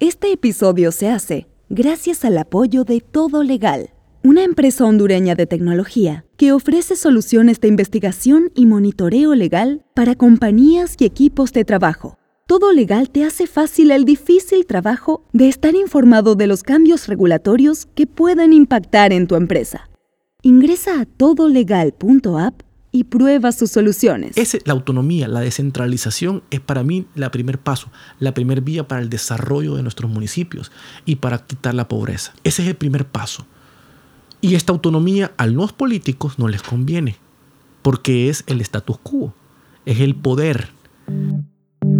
Este episodio se hace gracias al apoyo de Todo Legal, una empresa hondureña de tecnología que ofrece soluciones de investigación y monitoreo legal para compañías y equipos de trabajo. Todo Legal te hace fácil el difícil trabajo de estar informado de los cambios regulatorios que pueden impactar en tu empresa. Ingresa a todolegal.app y prueba sus soluciones. Ese, la autonomía, la descentralización es para mí el primer paso, la primer vía para el desarrollo de nuestros municipios y para quitar la pobreza. Ese es el primer paso. Y esta autonomía a los políticos no les conviene, porque es el status quo, es el poder.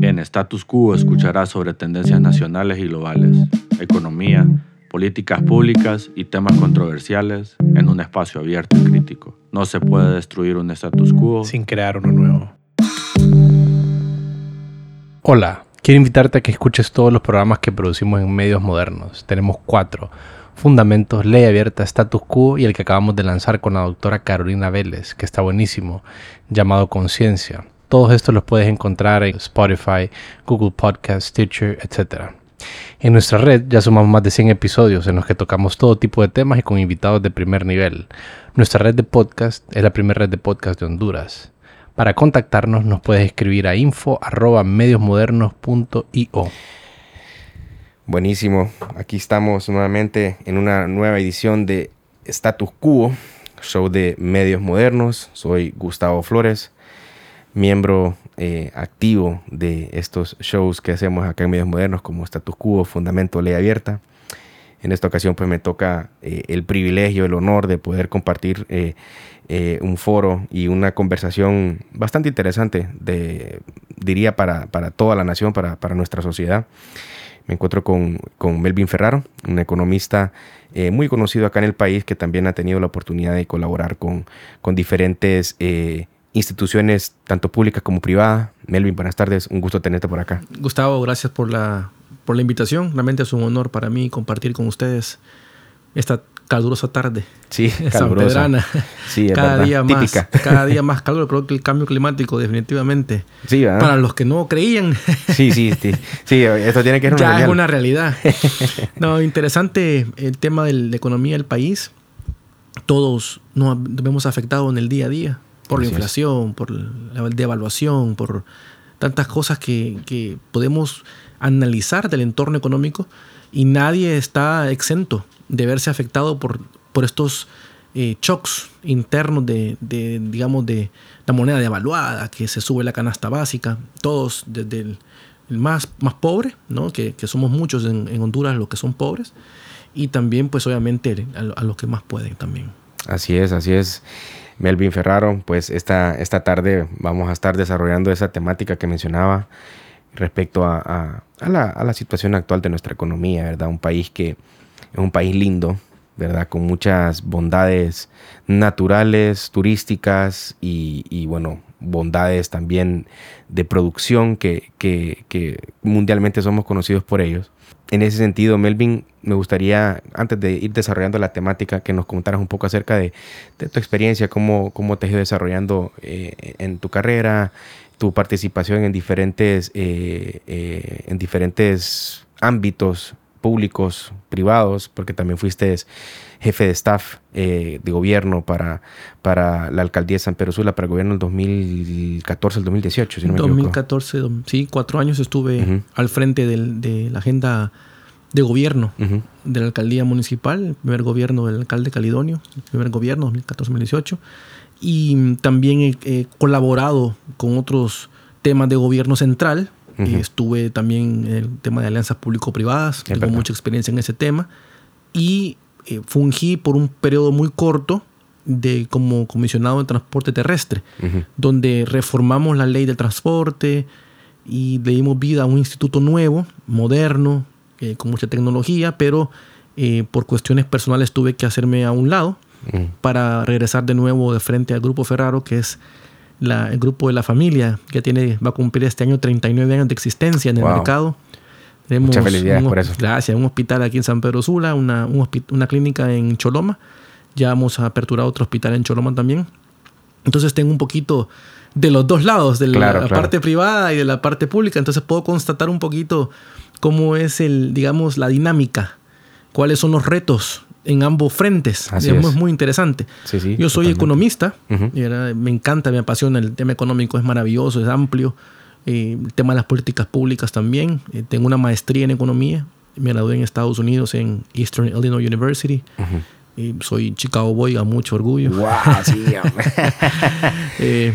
En Status Quo escucharás sobre tendencias nacionales y globales, economía, políticas públicas y temas controversiales en un espacio abierto y crítico. No se puede destruir un status quo sin crear uno nuevo. Hola, quiero invitarte a que escuches todos los programas que producimos en medios modernos. Tenemos cuatro. Fundamentos, Ley Abierta, Status Quo y el que acabamos de lanzar con la doctora Carolina Vélez, que está buenísimo, llamado Conciencia. Todos estos los puedes encontrar en Spotify, Google Podcast, Stitcher, etc. En nuestra red ya sumamos más de 100 episodios en los que tocamos todo tipo de temas y con invitados de primer nivel. Nuestra red de podcast es la primera red de podcast de Honduras. Para contactarnos nos puedes escribir a info@mediosmodernos.io. Buenísimo, aquí estamos nuevamente en una nueva edición de Status Quo, show de medios modernos. Soy Gustavo Flores, miembro eh, activo de estos shows que hacemos acá en Medios Modernos como Status Quo, Fundamento, Ley Abierta. En esta ocasión pues me toca eh, el privilegio, el honor de poder compartir eh, un foro y una conversación bastante interesante, de, diría, para, para toda la nación, para, para, nuestra sociedad. Me encuentro con, con Melvin Ferraro, un economista muy conocido acá en el país que también ha tenido la oportunidad de colaborar con, con diferentes instituciones tanto públicas como privadas. Melvin, buenas tardes, un gusto tenerte por acá. Gustavo, gracias por la, por la invitación. Realmente es un honor para mí compartir con ustedes esta calurosa tarde. Sí, calurosa. Sí, cada día más, cada día más calor. Creo que el cambio climático definitivamente. Sí, Para los que no creían. Sí, sí, sí. Sí, esto tiene que ser una ya es una realidad. No, interesante el tema de la economía del país. Todos nos vemos afectados en el día a día por la inflación, por la devaluación, por tantas cosas que, podemos analizar del entorno económico y nadie está exento de verse afectado por, por estos eh, shocks internos de, digamos, de la moneda devaluada, que se sube la canasta básica, todos desde el, más, más pobre, ¿no? que, somos muchos en, Honduras los que son pobres, y también pues obviamente a los que más pueden también. Así es, así es. Melvin Ferraro, pues esta, esta tarde vamos a estar desarrollando esa temática que mencionaba respecto a, la, situación actual de nuestra economía, ¿verdad? Un país que es un país lindo, ¿verdad? Con muchas bondades naturales, turísticas y, bueno, bondades también de producción que, que mundialmente somos conocidos por ellos. En ese sentido, Melvin, me gustaría, antes de ir desarrollando la temática, que nos contaras un poco acerca de, tu experiencia, cómo, cómo te has ido desarrollando eh, en tu carrera, tu participación en diferentes, eh, eh, en diferentes ámbitos públicos, privados, porque también fuiste jefe de staff de gobierno para, para la alcaldía de San Pedro Sula, para el gobierno del 2014 al 2018, si no me 2014, sí, cuatro años estuve al frente de la agenda de gobierno de la alcaldía municipal, el primer gobierno del alcalde Calidonio, el primer gobierno 2014-2018, y también he, colaborado con otros temas de gobierno central. Estuve también en el tema de alianzas público-privadas, tengo mucha experiencia en ese tema, y eh, fungí por un periodo muy corto de como comisionado de transporte terrestre, donde reformamos la ley del transporte y le dimos vida a un instituto nuevo, moderno, eh, con mucha tecnología, pero eh, por cuestiones personales tuve que hacerme a un lado para regresar de nuevo de frente al Grupo Ferraro, que es la, el grupo de la familia, que tiene, va a cumplir este año 39 años de existencia en el mercado. Muchas felicidades por eso. Gracias. Un hospital aquí en San Pedro Sula, una, una clínica en Choloma. Ya hemos aperturado otro hospital en Choloma también. Entonces tengo un poquito de los dos lados, de la, parte privada y de la parte pública. Entonces puedo constatar un poquito cómo es el, digamos, la dinámica, cuáles son los retos en ambos frentes. Así es. muy interesante. Yo soy economista, y me encanta, me apasiona el tema económico, es maravilloso, es amplio. Eh, el tema de las políticas públicas también. Eh, tengo una maestría en economía. Me gradué en Estados Unidos en Eastern Illinois University. Y soy Chicago Boy a mucho orgullo. Wow, sí, eh,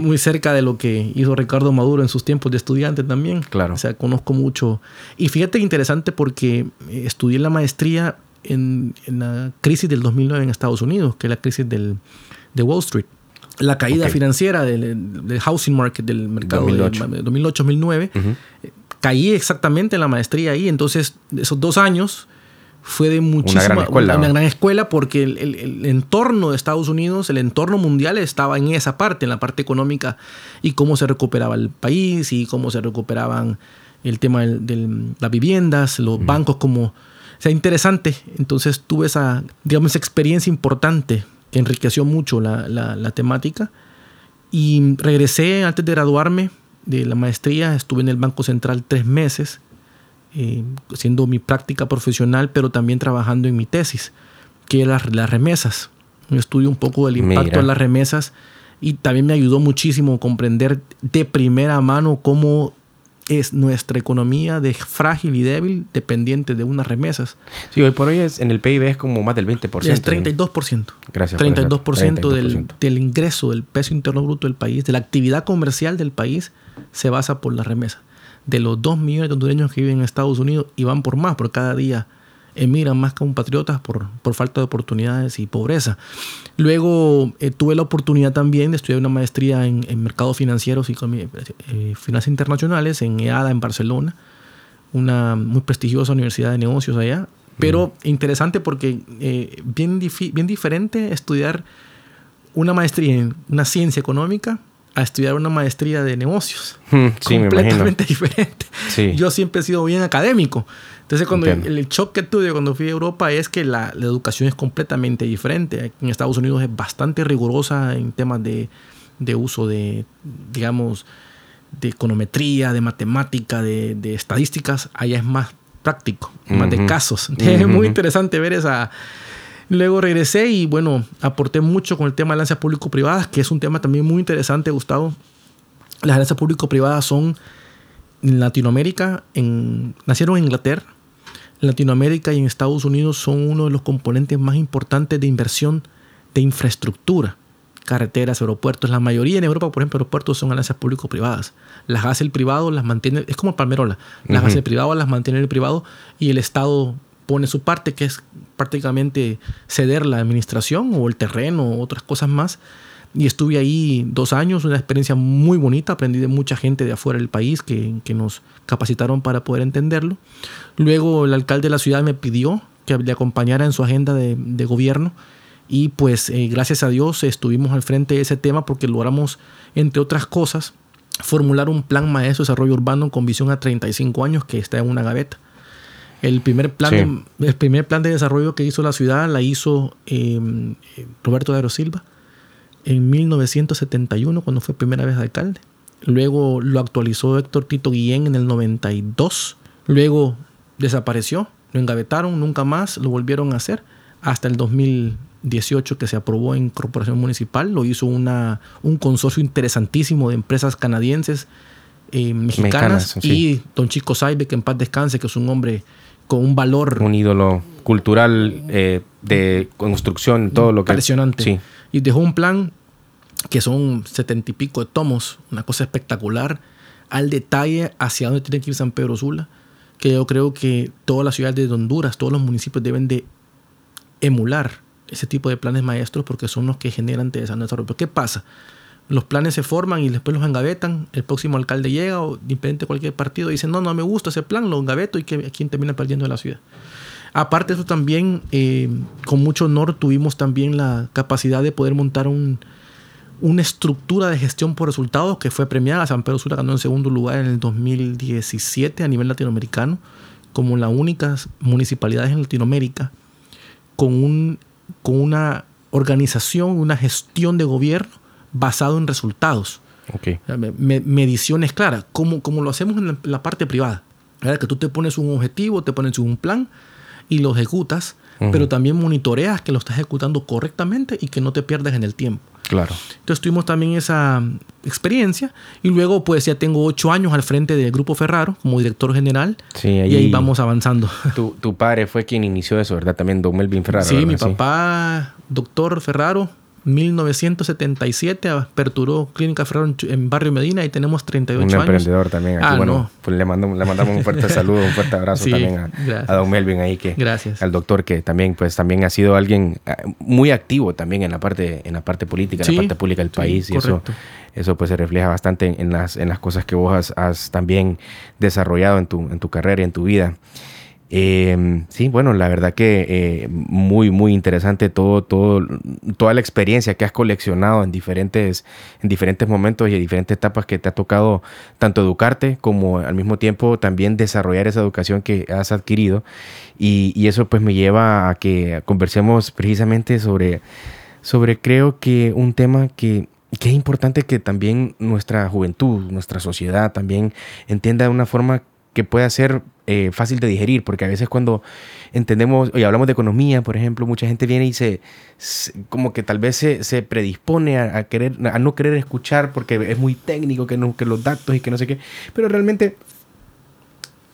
Muy cerca de lo que hizo Ricardo Maduro en sus tiempos de estudiante también. Claro. O sea, conozco mucho. Y fíjate interesante porque estudié la maestría en, la crisis del 2009 en Estados Unidos, que es la crisis del, de Wall Street. La caída financiera del, housing market, del mercado 2008-2009. Caí exactamente en la maestría ahí. Entonces, esos dos años fue de muchísima... Una gran escuela. Una, gran escuela porque el, el, entorno de Estados Unidos, el entorno mundial estaba en esa parte, en la parte económica y cómo se recuperaba el país y cómo se recuperaban el tema de las viviendas, los bancos como sea, interesante. Entonces tuve esa, digamos, experiencia importante que enriqueció mucho la, la, temática. Y regresé antes de graduarme de la maestría, estuve en el Banco Central tres meses, eh, haciendo mi práctica profesional, pero también trabajando en mi tesis, que era las, remesas. Yo estudio un poco del impacto de las remesas y también me ayudó muchísimo a comprender de primera mano cómo es nuestra economía de frágil y débil dependiente de unas remesas. Sí, hoy por hoy es, en el PIB es como más del 20%. Es 32%. Gracias. 32%, 32%. Del, del, ingreso, del peso interno bruto del país, de la actividad comercial del país, se basa por las remesas. De los 2 millones de hondureños que viven en Estados Unidos y van por más, por cada día emigran más compatriotas por, por falta de oportunidades y pobreza. Luego eh, tuve la oportunidad también de estudiar una maestría en, mercados financieros y eh, finanzas internacionales en EADA en Barcelona, una muy prestigiosa universidad de negocios allá. Pero interesante porque eh, bien, bien diferente estudiar una maestría en una ciencia económica a estudiar una maestría de negocios. completamente diferente. Yo siempre he sido bien académico. Entonces, cuando el, shock que tuve cuando fui a Europa es que la, educación es completamente diferente. En Estados Unidos es bastante rigurosa en temas de, uso de, digamos, de econometría, de matemática, de, estadísticas. Allá es más práctico, más de casos. Es muy interesante ver esa... Luego regresé y bueno, aporté mucho con el tema de alianzas público-privadas, que es un tema también muy interesante, Gustavo. Las alianzas público-privadas son en Latinoamérica, en, nacieron en Inglaterra, Latinoamérica y en Estados Unidos son uno de los componentes más importantes de inversión de infraestructura. Carreteras, aeropuertos. La mayoría en Europa, por ejemplo, aeropuertos son alianzas público-privadas. Las hace el privado, las mantiene. Es como Palmerola. Las hace el privado, las mantiene el privado y el Estado pone su parte, que es prácticamente ceder la administración o el terreno o otras cosas más y estuve ahí dos años, una experiencia muy bonita, aprendí de mucha gente de afuera del país que, nos capacitaron para poder entenderlo. Luego el alcalde de la ciudad me pidió que le acompañara en su agenda de, gobierno y pues eh, gracias a Dios estuvimos al frente de ese tema porque logramos, entre otras cosas, formular un plan maestro de desarrollo urbano con visión a 35 años que está en una gaveta. El primer plan, de, el primer plan de desarrollo que hizo la ciudad la hizo eh, Roberto de Silva en 1971, cuando fue primera vez alcalde. Luego lo actualizó Héctor Tito Guillén en el 92. Luego desapareció, lo engavetaron, nunca más lo volvieron a hacer. Hasta el 2018 que se aprobó en Corporación Municipal, lo hizo una, un consorcio interesantísimo de empresas canadienses, eh, mexicanas, y don Chico Saibe, que en paz descanse, que es un hombre con un valor. Un ídolo cultural eh, de construcción, todo lo que... Impresionante. Sí. Y dejó un plan que son setenta y pico de tomos, una cosa espectacular, al detalle hacia dónde tiene que ir San Pedro Sula, que yo creo que todas las ciudades de Honduras, todos los municipios deben de emular ese tipo de planes maestros porque son los que generan desarrollo. Pero ¿qué pasa? Los planes se forman y después los engavetan, el próximo alcalde llega o de cualquier partido dice, no, no me gusta ese plan, lo engaveto y que quien termina perdiendo la ciudad. Aparte de eso también, eh, con mucho honor tuvimos también la capacidad de poder montar un, una estructura de gestión por resultados que fue premiada. San Pedro Sula ganó en segundo lugar en el 2017 a nivel latinoamericano, como la única municipalidad en Latinoamérica con, un, con una organización, una gestión de gobierno basado en resultados. Ok. Me- mediciones claras, como, como lo hacemos en la, la parte privada. ¿verdad? Que tú te pones un objetivo, te pones un plan y lo ejecutas, Ujú. pero también monitoreas que lo estás ejecutando correctamente y que no te pierdas en el tiempo. Claro. Entonces tuvimos también esa experiencia y luego pues ya tengo ocho años al frente del Grupo Ferraro como director general Sí, y ahí vamos avanzando. Tu, tu padre fue quien inició eso, ¿verdad? También Don Melvin Ferraro. sí, ¿verdad? mi papá, doctor Ferraro, 1977 aperturó Clínica Ferraro en, Barrio Medina y tenemos 38 Un años. emprendedor también. Aquí, Ah, bueno, no. pues le, mando- le mandamos un fuerte saludo, un fuerte abrazo Sí, también a, Don Melvin ahí que Gracias. al doctor que también pues también ha sido alguien eh, muy activo también en la parte en la parte política, en la parte pública del sí, país y eso eso pues se refleja bastante en, en las en las cosas que vos has, has también desarrollado en tu en tu carrera y en tu vida. Eh, sí, bueno, la verdad que eh, muy, muy interesante todo, todo, toda la experiencia que has coleccionado en diferentes, en diferentes momentos y en diferentes etapas que te ha tocado tanto educarte como al mismo tiempo también desarrollar esa educación que has adquirido. Y, y eso pues me lleva a que conversemos precisamente sobre, sobre creo que un tema que, que es importante que también nuestra juventud, nuestra sociedad también entienda de una forma que pueda ser eh, fácil de digerir, porque a veces cuando entendemos y hablamos de economía, por ejemplo, mucha gente viene y se, como que tal vez se, se predispone a, a querer, a no querer escuchar porque es muy técnico, que, no, que los datos y que no sé qué, pero realmente,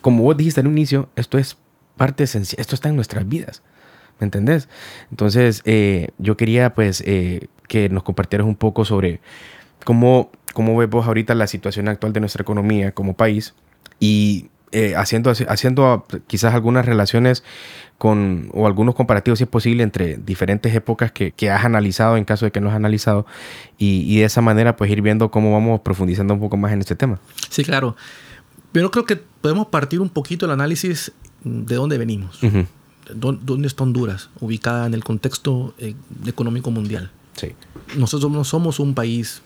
como vos dijiste al inicio, esto es parte esencial, esto está en nuestras vidas. ¿Me entendés? Entonces, eh, yo quería pues eh, que nos compartieras un poco sobre cómo, cómo ves vos ahorita la situación actual de nuestra economía como país y eh, haciendo, haciendo quizás algunas relaciones con, o algunos comparativos, si es posible, entre diferentes épocas que, que has analizado, en caso de que no has analizado, y, y de esa manera pues ir viendo cómo vamos profundizando un poco más en este tema. Sí, claro. Pero creo que podemos partir un poquito el análisis de dónde venimos. Dó- ¿Dónde está Honduras? Ubicada en el contexto eh, económico mundial. Sí. Nosotros no somos un país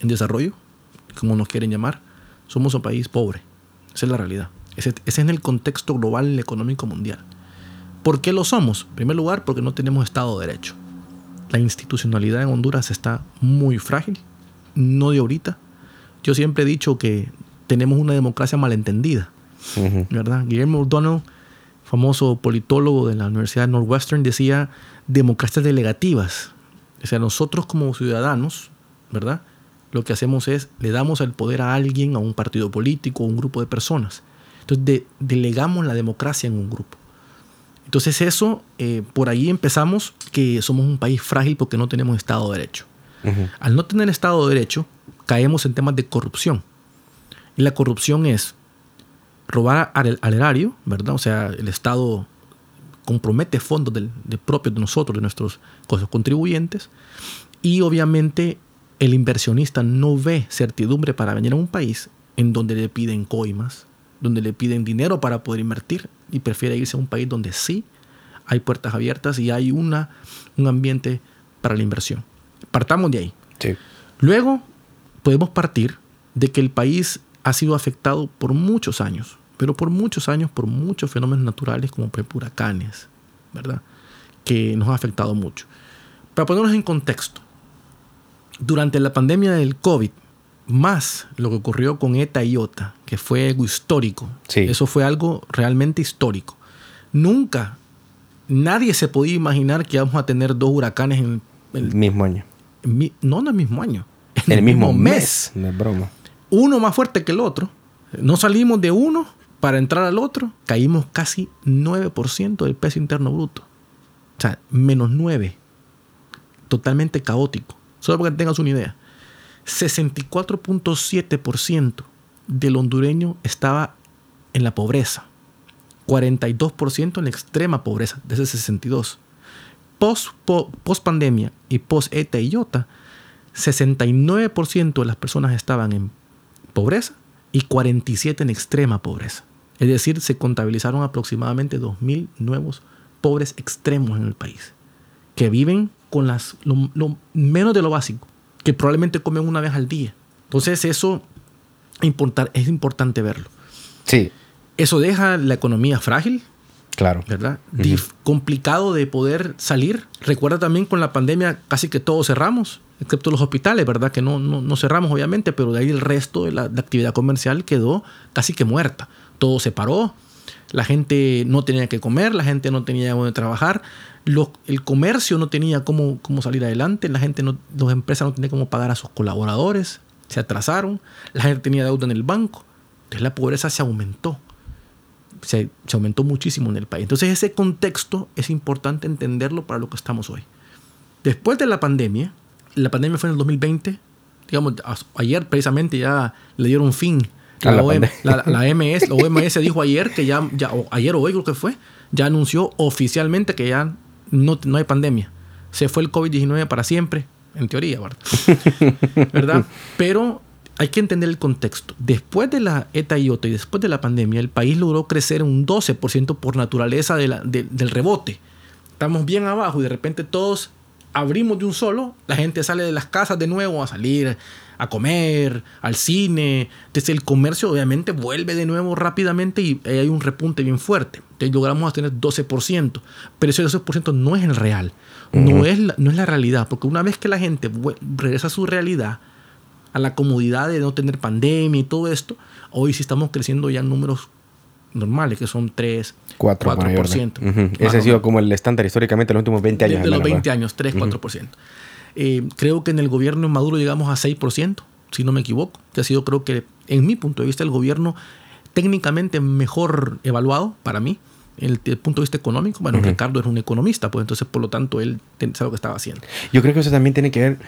en desarrollo, como nos quieren llamar. Somos un país pobre. Esa es la realidad. Ese, ese es en el contexto global económico mundial. ¿Por qué lo somos? En primer lugar, porque no tenemos Estado de Derecho. La institucionalidad en Honduras está muy frágil, no de ahorita. Yo siempre he dicho que tenemos una democracia malentendida. Ujú. ¿verdad? Guillermo O'Donnell, famoso politólogo de la Universidad de Northwestern, decía democracias delegativas. O sea, nosotros como ciudadanos, ¿verdad? Lo que hacemos es, le damos el poder a alguien, a un partido político, a un grupo de personas. Entonces, de- delegamos la democracia en un grupo. Entonces, eso, eh, por ahí empezamos que somos un país frágil porque no tenemos Estado de Derecho. Al no tener Estado de Derecho, caemos en temas de corrupción. Y la corrupción es robar al, al erario, ¿verdad? O sea, el Estado compromete fondos del, de propios de nosotros, de nuestros contribuyentes. Y obviamente el inversionista no ve certidumbre para venir a un país en donde le piden coimas, donde le piden dinero para poder invertir y prefiere irse a un país donde sí hay puertas abiertas y hay una, un ambiente para la inversión. Partamos de ahí. Sí. Luego podemos partir de que el país ha sido afectado por muchos años, pero por muchos años por muchos fenómenos naturales como por huracanes, ¿verdad? Que nos ha afectado mucho. Para ponernos en contexto, durante la pandemia del COVID, más lo que ocurrió con ETA y IOTA, que fue algo histórico, Sí. eso fue algo realmente histórico. Nunca, nadie se podía imaginar que íbamos a tener dos huracanes en el El mismo año. mi- no en el mismo año, En el mismo mes. No es broma. Uno más fuerte que el otro. No salimos de uno para entrar al otro. Caímos casi 9% del peso interno bruto. O sea, menos 9. Totalmente caótico. Solo para que tengas una idea. 64.7% del hondureño estaba en la pobreza. 42% en la extrema pobreza, de ese 62. Post, po- post pandemia y post ETA y IOTA, 69% de las personas estaban en pobreza y 47% en extrema pobreza. Es decir, se contabilizaron aproximadamente 2.000 nuevos pobres extremos en el país, que viven con las, menos de lo básico, que probablemente comen una vez al día. Entonces eso importar, es importante verlo. Sí. Eso deja la economía frágil, Claro. ¿Verdad? Complicado de poder salir. Recuerda también con la pandemia casi que todos cerramos, excepto los hospitales, ¿verdad? Que no, no, no cerramos obviamente, pero de ahí el resto de la, de actividad comercial quedó casi que muerta. Todo se paró, la gente no tenía que comer, la gente no tenía dónde trabajar, el comercio no tenía cómo, cómo salir adelante, la gente no, las empresas no tenían cómo pagar a sus colaboradores, se atrasaron, la gente tenía deuda en el banco, entonces la pobreza se aumentó se, se aumentó muchísimo en el país. Entonces ese contexto es importante entenderlo para lo que estamos hoy. Después de la pandemia, la pandemia fue en el 2020, digamos, ayer precisamente ya le dieron fin. La La, OM, la, la MS, la OMS dijo ayer que ya, ya o ayer o hoy creo que fue, ya anunció oficialmente que ya no, no hay pandemia. Se fue el COVID-19 para siempre, en teoría, ¿verdad? ¿verdad? Pero hay que entender el contexto. Después de la ETA y OTA y después de la pandemia, el país logró crecer un 12% por naturaleza de la- de- del rebote. Estamos bien abajo y de repente todos abrimos de un solo, la gente sale de las casas de nuevo a salir a comer, al cine. Entonces el comercio obviamente vuelve de nuevo rápidamente y hay un repunte bien fuerte. Entonces logramos tener 12%, pero ese 12% no es el real, no, es la, no es la realidad, porque una vez que la gente regresa a su realidad, a la comodidad de no tener pandemia y todo esto, hoy sí estamos creciendo ya en números normales, que son 3, 4, 4%. Ujú. más Ese ha sido como el estándar históricamente en los últimos 20 años. De, de los hermano, 20 ¿verdad? años, 3, 4%. Eh, creo que en el gobierno de Maduro llegamos a 6%, si no me equivoco, que ha sido creo que en mi punto de vista el gobierno técnicamente mejor evaluado para mí, el, el punto de vista económico. Bueno, Ricardo es un economista, pues entonces por lo tanto él sabe lo que estaba haciendo. Yo creo que eso también tiene que ver.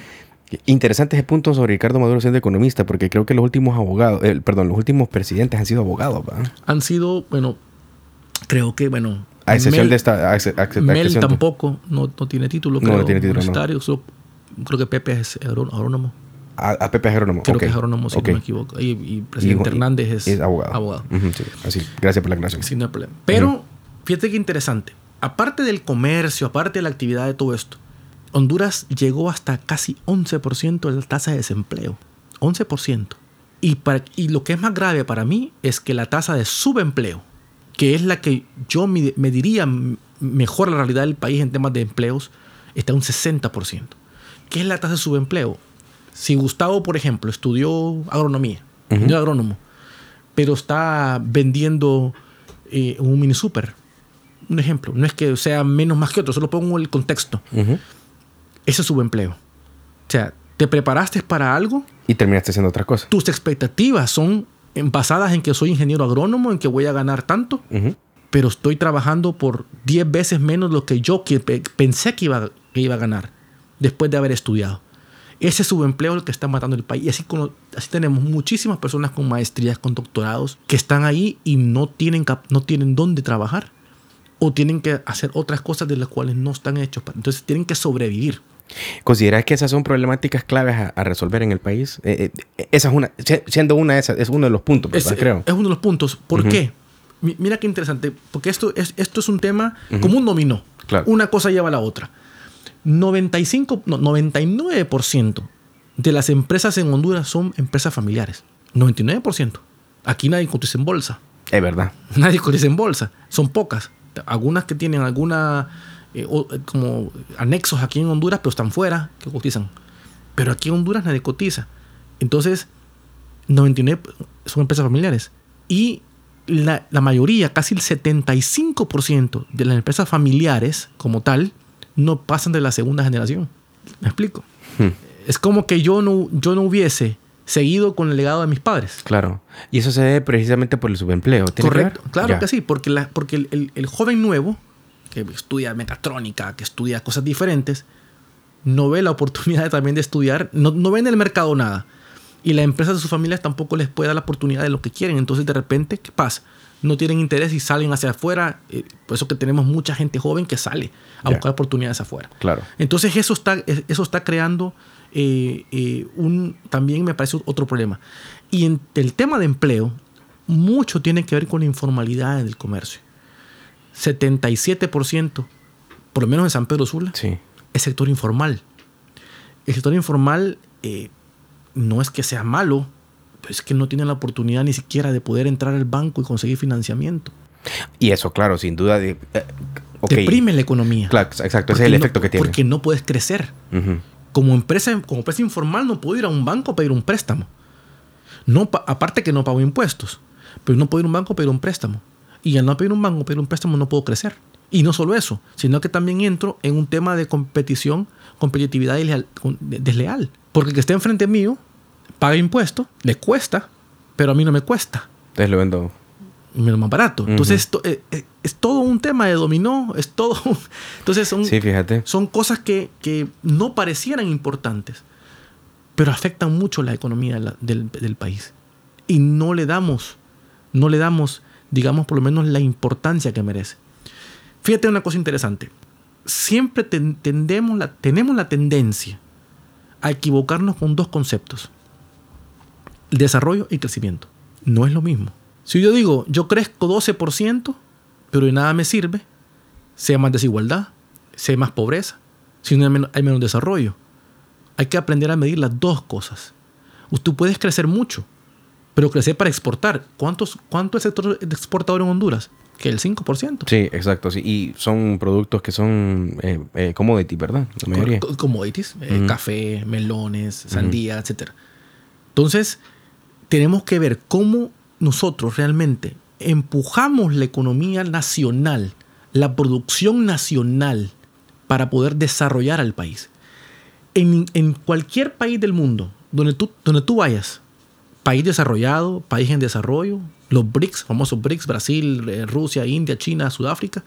Interesante ese punto sobre Ricardo Maduro siendo economista, porque creo que los últimos abogados, eh, perdón, los últimos presidentes han sido abogados, ¿verdad? Han sido, bueno, creo que, bueno... A excepción Mel- de esta. a a Mel tampoco, no, no tiene título, creo, no tiene título, universitario, creo que Pepe es agró- agrónomo. A, Pepe Agrónomo. Creo que es agrónomo, si no me equivoco. Y, y presidente Y- Hernández es, Es abogado. Ujú, sí, así. Gracias por la aclaración. Sí, no hay problema. Pero, fíjate qué interesante. Aparte del comercio, aparte de la actividad de todo esto, Honduras llegó hasta casi 11% de la tasa de desempleo. 11%. Y, para, y lo que es más grave para mí es que la tasa de subempleo, que es la que yo me, me diría mejor la realidad del país en temas de empleos, está un 60%. ¿Qué es la tasa de subempleo? Si Gustavo, por ejemplo, estudió agronomía, es agrónomo, pero está vendiendo eh, un mini super. Un ejemplo, no es que sea menos más que otro, solo pongo el contexto. Ese es subempleo. O sea, te preparaste para algo, Y terminaste haciendo otra cosa. tus expectativas son basadas en que soy ingeniero agrónomo, en que voy a ganar tanto, pero estoy trabajando por 10 veces menos lo que yo que pensé que iba, que iba a ganar después de haber estudiado. Ese subempleo es el que está matando el país. Y así, como, así tenemos muchísimas personas con maestrías, con doctorados, que están ahí y no tienen, no tienen dónde trabajar. O tienen que hacer otras cosas de las cuales no están hechos. Entonces tienen que sobrevivir. ¿Consideras que esas son problemáticas claves a, a resolver en el país? Eh, eh, esa es una, si- siendo una de esas, es uno de los puntos. Creo. es uno de los puntos. ¿Por qué? Mi- Mira qué interesante. Porque esto es, esto es un tema como un dominó. Claro. Una cosa lleva a la otra. 95, no, 99% de las empresas en Honduras son empresas familiares. 99%. Aquí nadie cotiza en bolsa. Es verdad. Nadie cotiza en bolsa. Son pocas. Algunas que tienen alguna eh, o- eh, como anexos aquí en Honduras, pero están fuera, que cotizan. Pero aquí en Honduras nadie cotiza. Entonces, 99 son empresas familiares. Y la, la mayoría, casi el 75% de las empresas familiares como tal, no pasan de la segunda generación. ¿Me explico? Hmm. Es como que yo no, yo no hubiese seguido con el legado de mis padres. Claro. Y eso se debe precisamente por el subempleo. ¿Tiene que Correcto, claro Ya. que sí, porque, la, porque el, el- el joven nuevo, que estudia mecatrónica, que estudia cosas diferentes, no ve la oportunidad también de estudiar, no, no ve en el mercado nada. Y las empresas de sus familias tampoco les puede dar la oportunidad de lo que quieren. Entonces, de repente, ¿qué pasa? No tienen interés y salen hacia afuera. eh, Por eso que tenemos mucha gente joven que sale a buscar oportunidades afuera. Claro. Entonces eso está, eso está creando eh, eh, un, también me parece otro problema. Y en el tema de empleo, mucho tiene que ver con la informalidad del comercio. 77%, por lo menos en San Pedro Sula, Sí. es sector informal. El sector informal eh, no es que sea malo, pero es que no tiene la oportunidad ni siquiera de poder entrar al banco y conseguir financiamiento. Y eso, claro, sin duda. De, eh, Deprime la economía. Claro, exacto, ese es el efecto que tiene. Porque no puedes crecer. como, empresa, como empresa informal no puedo ir a un banco a pedir un préstamo. No, aparte que no pago impuestos, pero no puedo ir a un banco a pedir un préstamo. Y al no pedir un banco, pedir un préstamo, no puedo crecer. Y no solo eso, sino que también entro en un tema de competición, competitividad desleal. Porque el que esté enfrente mío paga impuestos, le cuesta, pero a mí no me cuesta. Entonces lo vendo. lo más barato. Entonces esto, eh, eh, es todo un tema de dominó, es todo. Entonces son, sí, fíjate. son cosas que, que, no parecieran importantes, pero afectan mucho la economía del, del, país. Y no le damos, no le damos, digamos, por lo menos la importancia que merece. Fíjate una cosa interesante. Siempre la, tenemos la tendencia a equivocarnos con dos conceptos. Desarrollo y crecimiento. No es lo mismo. Si yo digo, yo crezco 12%, pero de nada me sirve, sea más desigualdad, sea más pobreza, si no hay menos desarrollo. Hay que aprender a medir las dos cosas. Tú puedes crecer mucho, pero crecer para exportar. ¿Cuántos, ¿Cuánto es el sector exportador en Honduras? que el 5%. Sí, exacto. Sí. Y son productos que son eh, eh commodities, ¿verdad? Commodities, eh, café, melones, sandía, etc. Entonces, tenemos que ver cómo nosotros realmente empujamos la economía nacional, la producción nacional, para poder desarrollar al país. En, en cualquier país del mundo donde tú, donde tú vayas, país desarrollado, país en desarrollo, los BRICS, famosos BRICS, Brasil, eh, Rusia, India, China, Sudáfrica,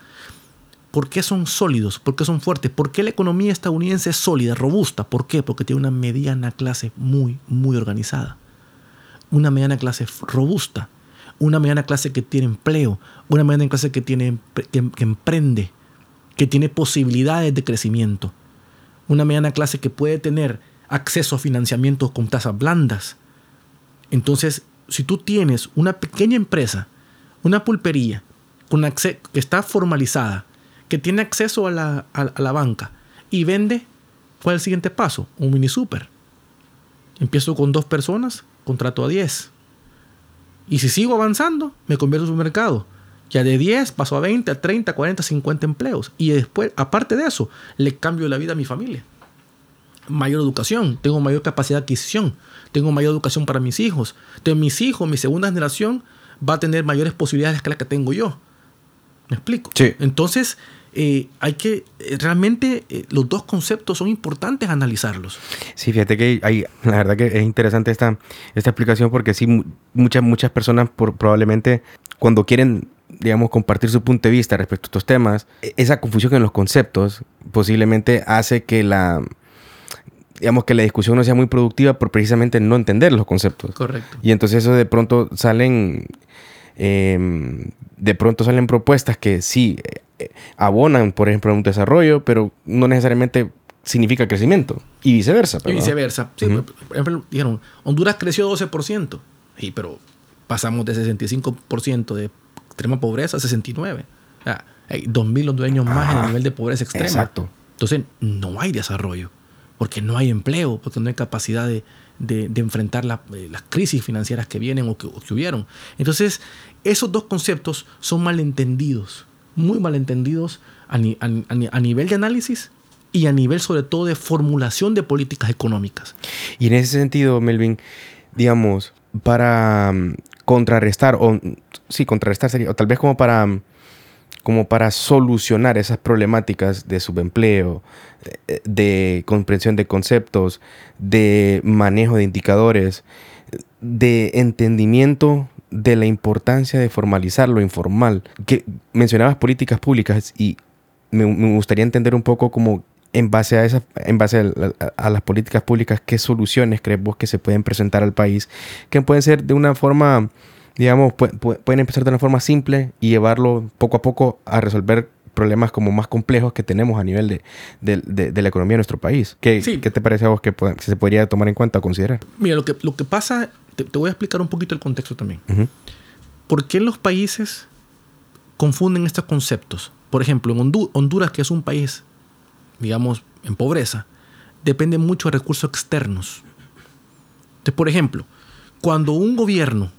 ¿por qué son sólidos? ¿Por qué son fuertes? ¿Por qué la economía estadounidense es sólida, robusta? ¿Por qué? Porque tiene una mediana clase muy, muy organizada. Una mediana clase robusta. Una mediana clase que tiene empleo. Una mediana clase que, tiene, que, emprende. Que tiene posibilidades de crecimiento. Una mediana clase que puede tener acceso a financiamiento con tasas blandas entonces, si tú tienes una pequeña empresa, una pulpería, que está formalizada, que tiene acceso a la, banca y vende, ¿cuál es el siguiente paso? Un mini super. Empiezo con dos personas, contrato a 10. Y si sigo avanzando, me convierto en un mercado. Ya de 10 paso a 20, a 30, 40, 50 empleos. Y después, aparte de eso, le cambio la vida a mi familia. Mayor educación, tengo mayor capacidad de adquisición, tengo mayor educación para mis hijos. Entonces mis hijos, mi segunda generación, va a tener mayores posibilidades que las que tengo yo. ¿Me explico? Sí. Entonces, eh, hay que, eh, realmente eh, los dos conceptos son importantes analizarlos. Sí, fíjate que hay, la verdad que es interesante esta, esta explicación porque sí, muchas, muchas personas probablemente cuando quieren digamos, compartir su punto de vista respecto a estos temas, e-, esa confusión en los conceptos posiblemente hace que la, digamos que la discusión no sea muy productiva por precisamente no entender los conceptos. Correcto. Y entonces eso de pronto salen, em, de pronto salen propuestas que sí eh, abonan, por ejemplo, a un desarrollo, pero no necesariamente significa crecimiento. Y viceversa. Y viceversa. Sí, Por ejemplo, dijeron, Honduras creció 12%. Sí, pero pasamos de 65% de extrema pobreza a 69%. O sea, hay 2.000 hondureños más en el nivel de pobreza extrema. Exacto. Entonces, no hay desarrollo porque no hay empleo, porque no hay capacidad de, enfrentar eh, las crisis financieras que vienen o que, hubieron. Entonces, esos dos conceptos son malentendidos, muy malentendidos a, a, nivel de análisis y a nivel sobre todo de formulación de políticas económicas. Y en ese sentido, Melvin, digamos, para mm, contrarrestar, o sí, contrarrestar sería, o tal vez como para mm, como para solucionar esas problemáticas de subempleo, eh, de comprensión de conceptos, de manejo de indicadores, de entendimiento de la importancia de formalizar lo informal. Que mencionabas políticas públicas y me, gustaría entender un poco como en base a esa, en base a, las políticas públicas, qué soluciones crees que se pueden presentar al país, que pueden ser de una forma digamos, pueden empezar de una forma simple y llevarlo poco a poco a resolver problemas como más complejos que tenemos a nivel de, la economía de nuestro país. ¿Qué, ¿qué te parece a vos que, se podría tomar en cuenta o considerar? Mira, lo que, lo que pasa, te, voy a explicar un poquito el contexto también. ¿Por qué los países confunden estos conceptos? Por ejemplo, en Honduras, que es un país, digamos, en pobreza, depende mucho de recursos externos. Entonces, por ejemplo, cuando un gobierno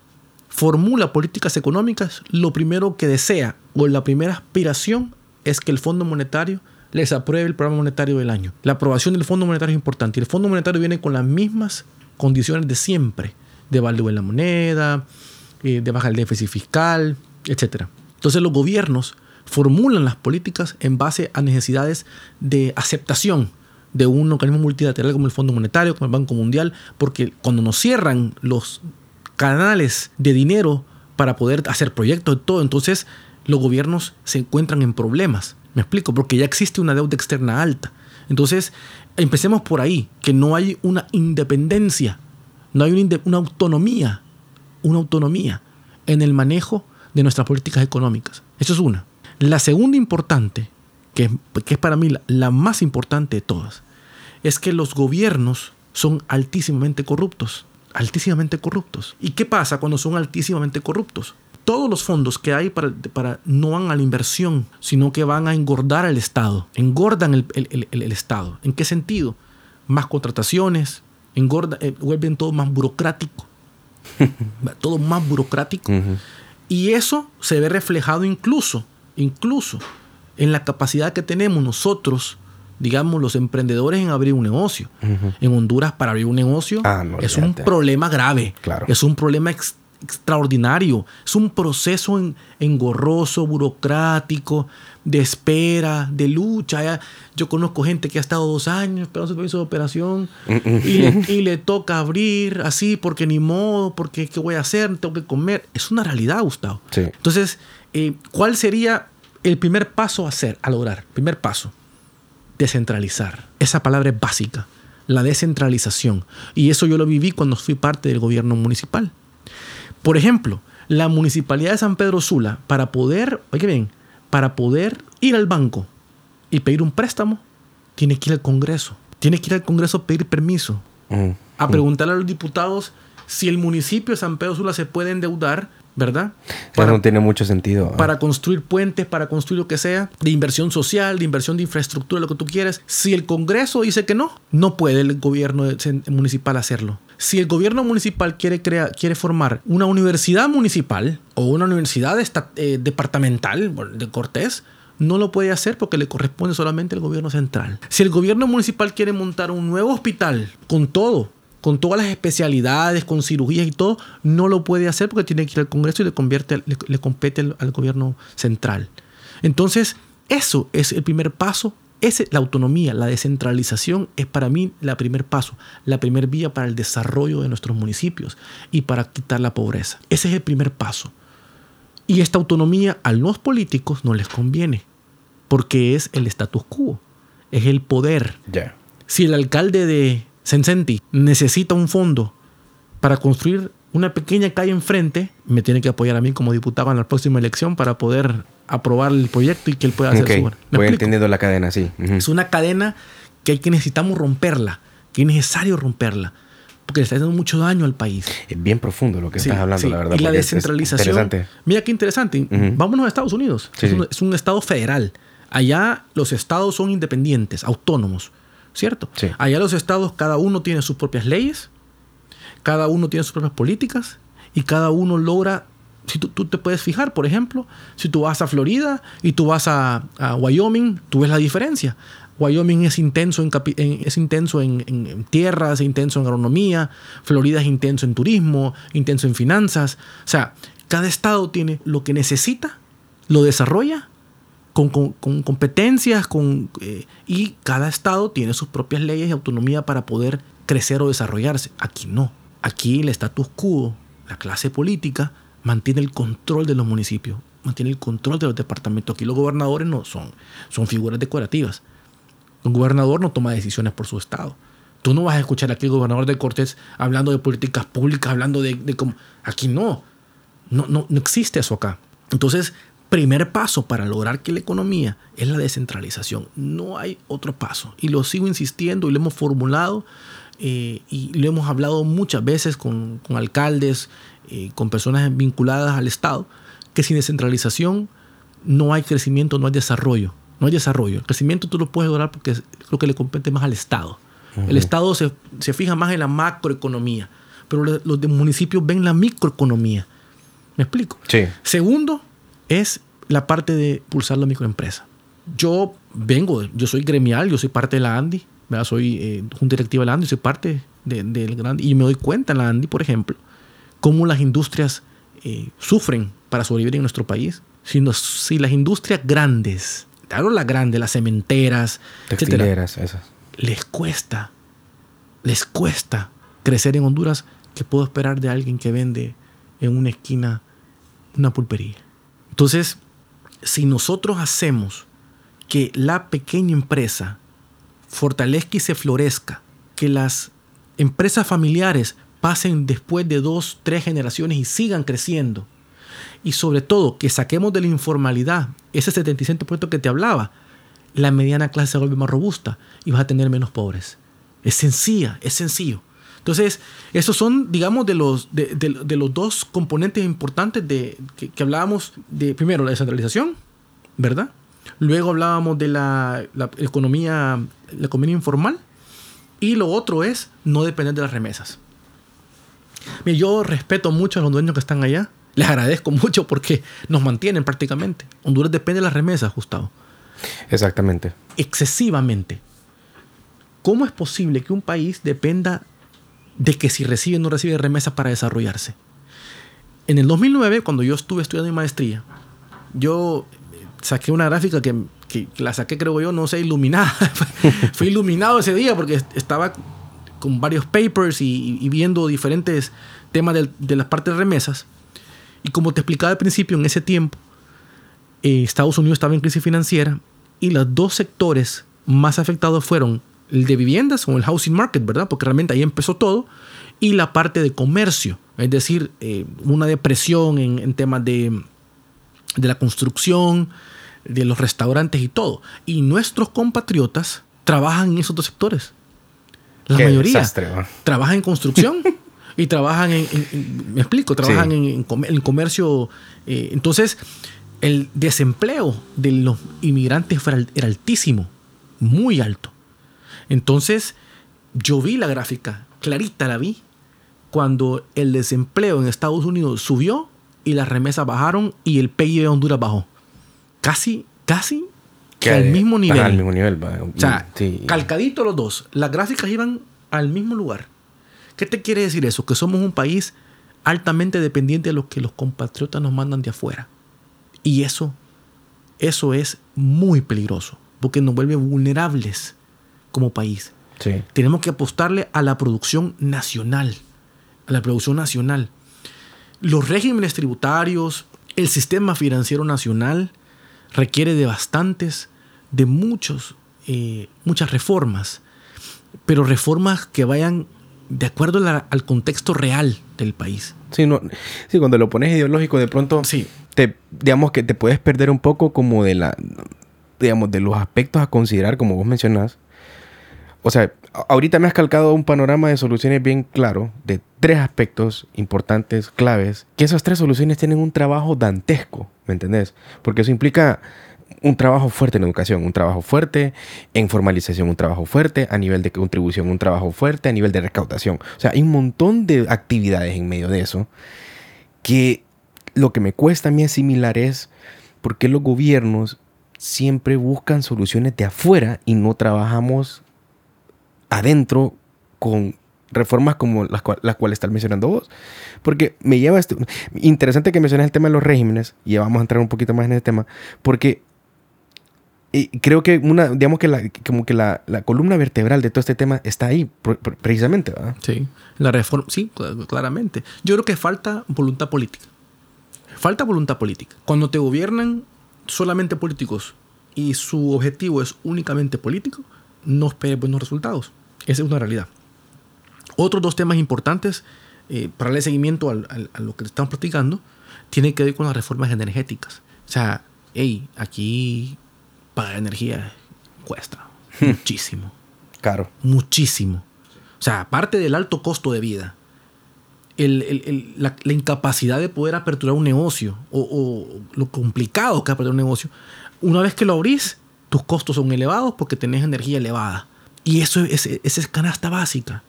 formula políticas económicas, lo primero que desea o la primera aspiración es que el Fondo Monetario les apruebe el programa monetario del año. La aprobación del Fondo Monetario es importante. Y el Fondo Monetario viene con las mismas condiciones de siempre, de valor de la moneda, eh, de baja el déficit fiscal, etc. Entonces los gobiernos formulan las políticas en base a necesidades de aceptación de un organismo multilateral como el Fondo Monetario, como el Banco Mundial, porque cuando nos cierran los canales de dinero para poder hacer proyectos y todo, entonces los gobiernos se encuentran en problemas. Me explico, porque ya existe una deuda externa alta. Entonces, empecemos por ahí, que no hay una independencia, no hay una, autonomía, una autonomía en el manejo de nuestras políticas económicas. Eso es una. La segunda importante, que, es para mí la más importante de todas, es que los gobiernos son altísimamente corruptos. Altísimamente corruptos. ¿Y qué pasa cuando son altísimamente corruptos? todos los fondos que hay para, para, no van a la inversión, sino que van a engordar al Estado. Engordan el, Estado. ¿En qué sentido? Más contrataciones, engorda, eh, vuelven todo más burocrático. todo más burocrático. Y eso se ve reflejado incluso, incluso en la capacidad que tenemos nosotros digamos, los emprendedores en abrir un negocio. En Honduras, para abrir un negocio, ah, es un problema grave. Claro. Es un problema extraordinario. Es un proceso engorroso, burocrático, de espera, de lucha. Yo conozco gente que ha estado dos años esperando su permiso de operación y, le, toca abrir así porque ni modo, porque ¿qué voy a hacer? Tengo que comer. Es una realidad, Gustavo. Entonces, eh, ¿cuál sería el primer paso a hacer, a lograr? Primer paso, descentralizar. Esa palabra es básica, la descentralización. Y eso yo lo viví cuando fui parte del gobierno municipal. Por ejemplo, la municipalidad de San Pedro Sula, para poder, oye bien, para poder ir al banco y pedir un préstamo, tiene que ir al Congreso. Tiene que ir al Congreso a pedir permiso. Mm. A preguntarle a los diputados si el municipio de San Pedro Sula se puede endeudar ¿verdad? Para, no tiene mucho sentido. Para construir puentes, para construir lo que sea, de inversión social, de inversión de infraestructura, lo que tú quieras. Si el Congreso dice que no, no puede el gobierno municipal hacerlo. Si el gobierno municipal quiere, crear, quiere formar una universidad municipal o una universidad eh, departamental de Cortés, no lo puede hacer porque le corresponde solamente al gobierno central. Si el gobierno municipal quiere montar un nuevo hospital con todo, con todas las especialidades, con cirugías y todo, no lo puede hacer porque tiene que ir al Congreso y le, convierte, le, compete al, gobierno central. Entonces, eso es el primer paso. Es la autonomía, la descentralización es para mí el primer paso, la primer vía para el desarrollo de nuestros municipios y para quitar la pobreza. Ese es el primer paso. Y esta autonomía a los políticos no les conviene, porque es el status quo, es el poder. Si el alcalde de Sensenti necesita un fondo para construir una pequeña calle enfrente, me tiene que apoyar a mí como diputado en la próxima elección para poder aprobar el proyecto y que él pueda hacer su... Voy entendiendo la cadena, sí. Es una cadena que hay que necesitamos romperla, que es necesario romperla, porque le está haciendo mucho daño al país. Es bien profundo lo que estás hablando, la verdad. Y la descentralización. mira qué interesante. Vámonos a Estados Unidos. es un estado federal. Allá los estados son independientes, autónomos. ¿Cierto? Allá los estados, cada uno tiene sus propias leyes, cada uno tiene sus propias políticas y cada uno logra, si tú, te puedes fijar, por ejemplo, si tú vas a Florida y tú vas a, Wyoming, tú ves la diferencia. Wyoming es intenso, en, es intenso en, en, tierras, es intenso en agronomía, Florida es intenso en turismo, intenso en finanzas. O sea, cada estado tiene lo que necesita, lo desarrolla con, competencias con, eh, y cada estado tiene sus propias leyes y autonomía para poder crecer o desarrollarse. Aquí no. Aquí el status quo, la clase política, mantiene el control de los municipios, mantiene el control de los departamentos. Aquí los gobernadores no son, son figuras decorativas. Un gobernador no toma decisiones por su estado. Tú no vas a escuchar aquí el gobernador de Cortés hablando de políticas públicas, hablando de, de cómo. Aquí no. No, no. no existe eso acá. Entonces, primer paso para lograr que la economía es la descentralización. No hay otro paso. Y lo sigo insistiendo y lo hemos formulado eh, y lo hemos hablado muchas veces con, alcaldes, eh, con personas vinculadas al Estado, que sin descentralización no hay crecimiento, no hay desarrollo. No hay desarrollo. El crecimiento tú lo puedes lograr porque creo que le compete más al Estado. El Estado se, se, fija más en la macroeconomía, pero los municipios ven la microeconomía. ¿Me explico? Sí. Segundo es la parte de pulsar la microempresa. Yo vengo, yo soy gremial, yo soy parte de la ANDI, ¿verdad? soy eh, un directivo de la ANDI, soy parte del gran... Y me doy cuenta en la ANDI, por ejemplo, cómo las industrias eh, sufren para sobrevivir en nuestro país. Si, si las industrias grandes, claro, las grandes, las cementeras, textileras, esas, les cuesta, les cuesta crecer en Honduras, que puedo esperar de alguien que vende en una esquina una pulpería? Entonces, si nosotros hacemos que la pequeña empresa fortalezca y se florezca, que las empresas familiares pasen después de dos, tres generaciones y sigan creciendo, y sobre todo que saquemos de la informalidad ese 75% que te hablaba, la mediana clase se vuelve más robusta y vas a tener menos pobres. Es sencilla, es sencillo. Entonces, esos son, digamos, de los, de, los dos componentes importantes de, que, hablábamos de, primero, la descentralización, ¿verdad? Luego hablábamos de la, economía, la economía informal. Y lo otro es no depender de las remesas. yo respeto mucho a los dueños que están allá. Les agradezco mucho porque nos mantienen prácticamente. Honduras depende de las remesas, Gustavo. Exactamente. Excesivamente. ¿Cómo es posible que un país dependa de que si recibe o no recibe remesas para desarrollarse. En el 2009, cuando yo estuve estudiando mi maestría, yo saqué una gráfica que, la saqué, creo yo, no sé, iluminada. Fui iluminado ese día porque estaba con varios papers y, viendo diferentes temas de, las partes de remesas. Y como te explicaba al principio, en ese tiempo, eh, Estados Unidos estaba en crisis financiera y los dos sectores más afectados fueron el de viviendas o el housing market, ¿verdad? Porque realmente ahí empezó todo. Y la parte de comercio, es decir, eh, una depresión en, temas de, de la construcción, de los restaurantes y todo. Y nuestros compatriotas trabajan en esos dos sectores. La mayoría trabajan en construcción y trabajan en, me explico, trabajan en, en, comercio. Eh, entonces, el desempleo de los inmigrantes era altísimo, muy alto. Entonces, yo vi la gráfica, clarita la vi, cuando el desempleo en Estados Unidos subió y las remesas bajaron y el PIB de Honduras bajó. Casi, casi que al mismo nivel. Al mismo nivel. O sea, calcadito los dos. Las gráficas iban al mismo lugar. ¿Qué te quiere decir eso? Que somos un país altamente dependiente de lo que los compatriotas nos mandan de afuera. Y eso, eso es muy peligroso, porque nos vuelve vulnerables como país. Tenemos que apostarle a la producción nacional, a la producción nacional. Los regímenes tributarios, el sistema financiero nacional requiere de bastantes, de muchos, eh, muchas reformas, pero reformas que vayan de acuerdo al contexto real del país. Sí, no, sí, cuando lo pones ideológico, de pronto, sí. te, digamos que te puedes perder un poco como de la, digamos, de los aspectos a considerar, como vos mencionás, o sea, ahorita me has calcado un panorama de soluciones bien claro de tres aspectos importantes, claves, que esas tres soluciones tienen un trabajo dantesco, ¿me entendés? Porque eso implica un trabajo fuerte en educación, un trabajo fuerte en formalización, un trabajo fuerte a nivel de contribución, un trabajo fuerte a nivel de recaudación. O sea, hay un montón de actividades en medio de eso que lo que me cuesta a mí asimilar es por qué los gobiernos siempre buscan soluciones de afuera y no trabajamos adentro con reformas como las, las cuales estás mencionando vos. Porque me lleva esto. Interesante que menciones el tema de los regímenes, y vamos a entrar un poquito más en ese tema, porque creo que una, digamos que como que la, columna vertebral de todo este tema está ahí, precisamente, ¿verdad? Sí, la reforma, sí, claramente. Yo creo que falta voluntad política. Falta voluntad política. Cuando te gobiernan solamente políticos y su objetivo es únicamente político, no esperes buenos resultados. Esa es una realidad. Otros dos temas importantes eh, para darle seguimiento a lo que estamos platicando tiene que ver con las reformas energéticas. O sea, hey, aquí pagar energía cuesta hmm. muchísimo. Caro. Muchísimo. O sea, aparte del alto costo de vida, la, incapacidad de poder aperturar un negocio o, lo complicado que es aperturar un negocio, una vez que lo abrís, tus costos son elevados porque tenés energía elevada. Y eso es, esa es canasta básica.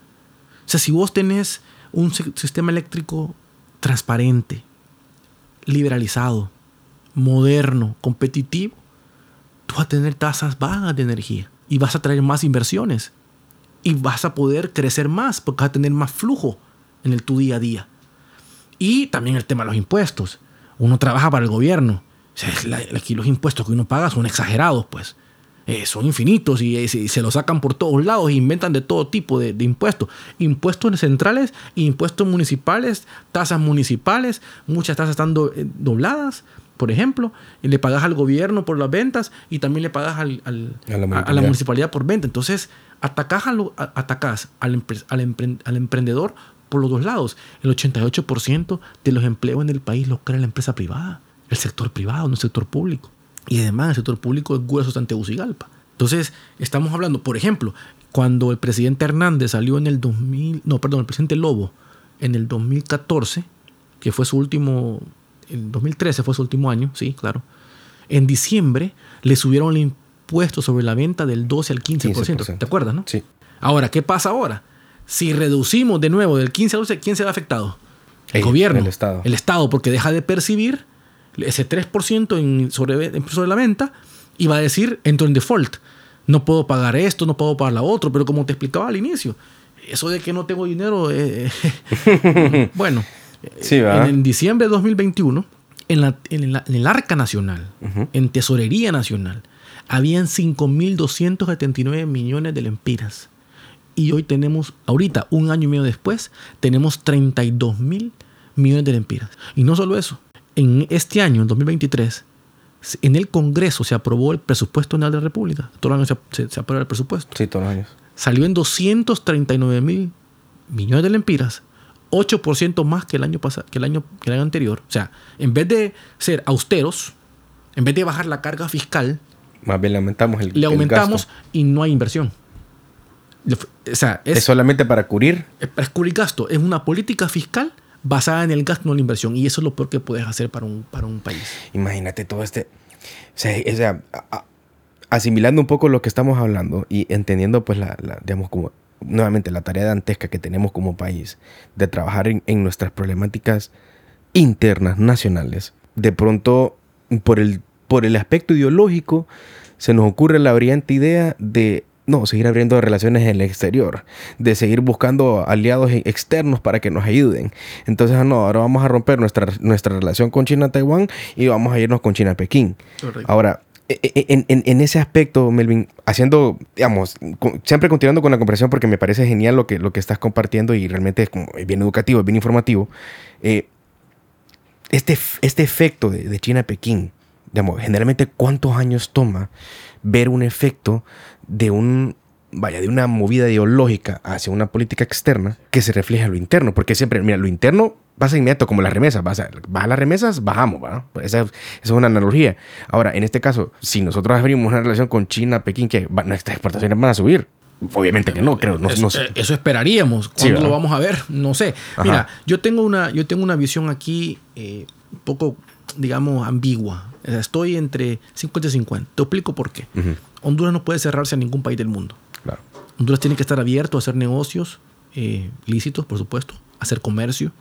O sea, si vos tenés un sistema eléctrico transparente, liberalizado, moderno, competitivo, tú vas a tener tasas bajas de energía y vas a traer más inversiones y vas a poder crecer más porque vas a tener más flujo en el tu día a día. Y también el tema de los impuestos. Uno trabaja para el gobierno. aquí los impuestos que uno paga son exagerados, pues. Eh, son infinitos y, se los sacan por todos lados e inventan de todo tipo de, impuestos. Impuestos centrales, impuestos municipales, tasas municipales, muchas tasas están eh, dobladas, por ejemplo, y le pagas al gobierno por las ventas y también le pagas al, a, la municipalidad por venta. Entonces, atacas, atacas al, al, emprendedor por los dos lados. El 88% de los empleos en el país los crea la empresa privada, el sector privado, no el sector público. Y además el sector público es hueso ante Tegucigalpa. Entonces, estamos hablando, por ejemplo, cuando el presidente Hernández salió en el 2000, no, perdón, el presidente Lobo en el 2014, que fue su último, en 2013 fue su último año, sí, claro. En diciembre le subieron el impuesto sobre la venta del 12 al 15%. ¿Te acuerdas, no? Sí. Ahora, ¿qué pasa ahora? Si reducimos de nuevo del 15 al 12, ¿quién se va afectado? El, gobierno. El Estado. El Estado, porque deja de percibir ese 3% en sobre, sobre la venta y va a decir, entro en default. No puedo pagar esto, no puedo pagar la otro, pero como te explicaba al inicio, eso de que no tengo dinero, eh, bueno, en, diciembre de 2021, en, la, en, el Arca Nacional, en Tesorería Nacional, habían 5.279 millones de lempiras. Y hoy tenemos, ahorita, un año y medio después, tenemos 32 mil millones de lempiras. Y no solo eso, en este año, en 2023, en el Congreso se aprobó el presupuesto anual de la República. Todos los años se, aprueba el presupuesto. Sí, todos los años. Salió en 239 mil millones de lempiras, 8% más que el, año pasado, que, el año, que el año anterior. O sea, en vez de ser austeros, en vez de bajar la carga fiscal, más bien le aumentamos el Le aumentamos y no hay inversión. O sea, es, solamente para cubrir. Es para cubrir gasto. Es una política fiscal basada en el gasto, no en la inversión. Y eso es lo peor que puedes hacer para un, para un país. Imagínate todo este. O sea, asimilando un poco lo que estamos hablando y entendiendo, pues, la, digamos, nuevamente la tarea dantesca que tenemos como país de trabajar en, en nuestras problemáticas internas, nacionales. De pronto, por el, por el aspecto ideológico, se nos ocurre la brillante idea de no, seguir abriendo relaciones en el exterior, de seguir buscando aliados e-, externos para que nos ayuden. Entonces, ah, no, ahora vamos a romper nuestra, nuestra relación con China-Taiwán y vamos a irnos con China-Pekín. Ahora, e-, e-, en, en, ese aspecto, Melvin, haciendo, digamos, siempre continuando con la conversación porque me parece genial lo que, lo que estás compartiendo y realmente es, como, bien educativo, es bien informativo. Eh, este, este efecto de, de China-Pekín, digamos, generalmente, ¿cuántos años toma ver un efecto de un vaya, de una movida ideológica hacia una política externa que se refleja en lo interno. Porque siempre, mira, lo interno pasa inmediato como las remesas. Vas a, baja las remesas, bajamos, ¿va? Pues esa, es una analogía. Ahora, en este caso, si nosotros abrimos una relación con China, Pekín, que nuestras exportaciones van a subir. Obviamente que no, creo. No, eso, eso, esperaríamos. ¿Cuándo lo vamos a ver? No sé. Mira, yo tengo una, yo tengo una visión aquí eh, un poco, digamos, ambigua. Estoy entre 50 y 50. Te explico por qué. Honduras no puede cerrarse a ningún país del mundo. Honduras tiene que estar abierto a hacer negocios eh, lícitos, por supuesto, hacer comercio,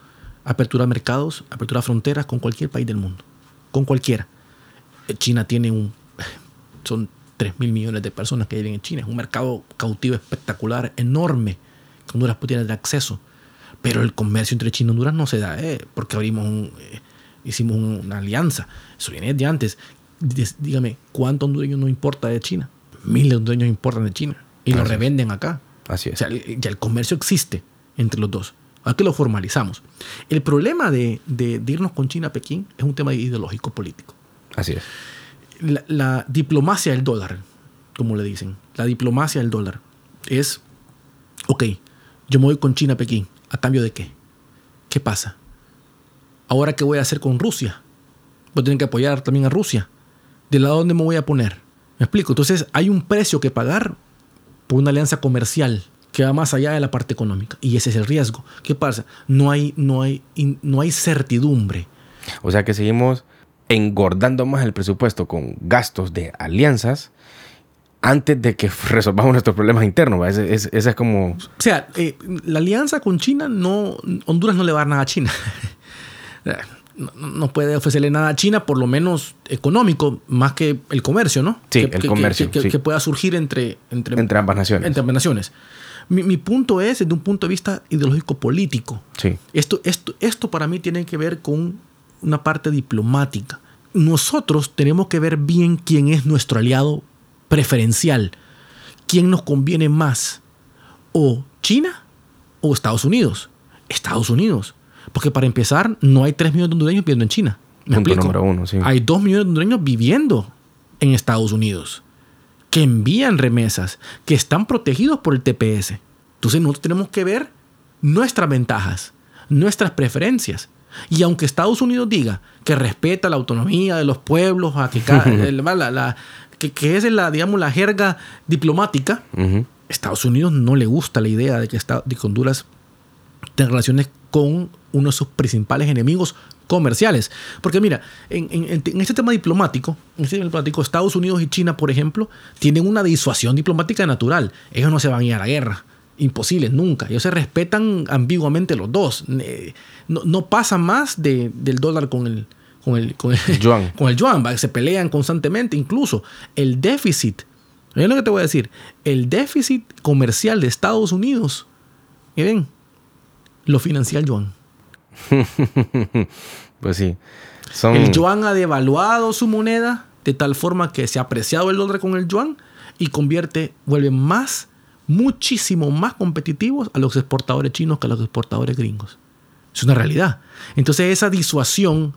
apertura a mercados, apertura a fronteras con cualquier país del mundo. Con cualquiera. Eh, China tiene un... Son 3 mil millones de personas que viven en China. Es un mercado cautivo espectacular, enorme, que Honduras puede tener acceso. Pero el comercio entre China y Honduras no se da, eh, porque abrimos un, hicimos una alianza. Eso viene de antes. Dígame, ¿cuántos hondureños no importa de China? Miles de hondureños importan de China y lo revenden acá. Así es. O sea, ya el comercio existe entre los dos. Aquí lo formalizamos. El problema de, de, irnos con China a Pekín es un tema ideológico político. Así es. La, la, diplomacia del dólar, como le dicen, la diplomacia del dólar es, ok, yo me voy con China a Pekín, ¿a cambio de qué? ¿Qué pasa? ¿Ahora qué voy a hacer con Rusia? Voy a tener que apoyar también a Rusia. ¿De lado dónde me voy a poner? ¿Me explico? Entonces hay un precio que pagar por una alianza comercial que va más allá de la parte económica. Y ese es el riesgo. ¿Qué pasa? No hay, no hay, no hay certidumbre. O sea que seguimos engordando más el presupuesto con gastos de alianzas antes de que resolvamos nuestros problemas internos. Esa es, como... O sea, eh, la alianza con China no... Honduras no le va a dar nada a China. no, puede ofrecerle nada a China, por lo menos económico, más que el comercio, ¿no? Sí, que, el comercio. Que, pueda surgir entre, entre, entre ambas naciones. Entre ambas naciones. Mi, mi, punto es desde un punto de vista ideológico político. Sí. Esto, esto, esto para mí tiene que ver con una parte diplomática. Nosotros tenemos que ver bien quién es nuestro aliado preferencial, quién nos conviene más, o China o Estados Unidos. Estados Unidos. Porque para empezar, no hay 3 millones de hondureños viviendo en China. ¿Me Punto número uno, sí. Hay 2 millones de hondureños viviendo en Estados Unidos, que envían remesas, que están protegidos por el TPS. Entonces nosotros tenemos que ver nuestras ventajas, nuestras preferencias. Y aunque Estados Unidos diga que respeta la autonomía de los pueblos, a que, la, que, es la, digamos, la jerga diplomática, Estados Unidos no le gusta la idea de que, de que Honduras tenga relaciones con uno de sus principales enemigos comerciales. Porque mira, en, este tema diplomático, en este diplomático, Estados Unidos y China, por ejemplo, tienen una disuasión diplomática natural. Ellos no se van a ir a la guerra. Imposible, nunca. Ellos se respetan ambiguamente los dos. No, no pasa más del dólar con el, con el, con el yuan. Con el yuan se pelean constantemente. Incluso el déficit, es lo que te voy a decir, el déficit comercial de Estados Unidos, miren, lo financia el yuan. pues sí. El yuan ha devaluado su moneda de tal forma que se ha apreciado el dólar con el yuan y convierte, vuelve más, muchísimo más competitivos a los exportadores chinos que a los exportadores gringos. Es una realidad. Entonces esa disuasión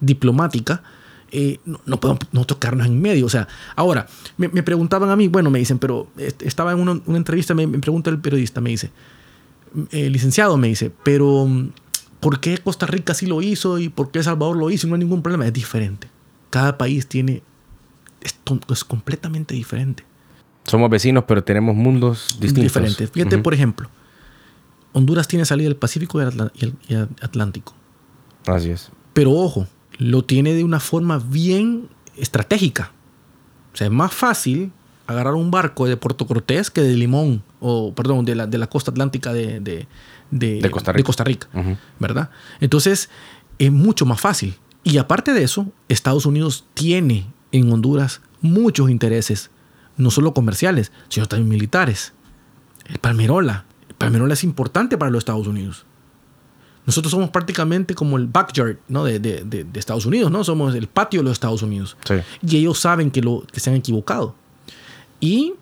diplomática eh, no, podemos no tocarnos en medio. O sea, ahora, me, preguntaban a mí, bueno, me dicen, pero estaba en una, entrevista, me, me, pregunta el periodista, me dice, eh, licenciado, me dice, pero mm, ¿por qué Costa Rica sí lo hizo y por qué Salvador lo hizo? No hay ningún problema, es diferente. Cada país tiene, esto es completamente diferente. Somos vecinos, pero tenemos mundos distintos. Diferentes. Fíjate, por ejemplo, Honduras tiene salida del Pacífico y el Atlántico. Así es. Pero ojo, lo tiene de una forma bien estratégica. O sea, es más fácil agarrar un barco de Puerto Cortés que de Limón, o perdón, de la, de la costa atlántica de, de, Costa Rica, ¿verdad? Entonces, es mucho más fácil. Y aparte de eso, Estados Unidos tiene en Honduras muchos intereses, no solo comerciales, sino también militares. El Palmerola. El Palmerola es importante para los Estados Unidos. Nosotros somos prácticamente como el backyard ¿no? de, de, Estados Unidos, ¿no? Somos el patio de los Estados Unidos. Y ellos saben que, lo, que se han equivocado. Y,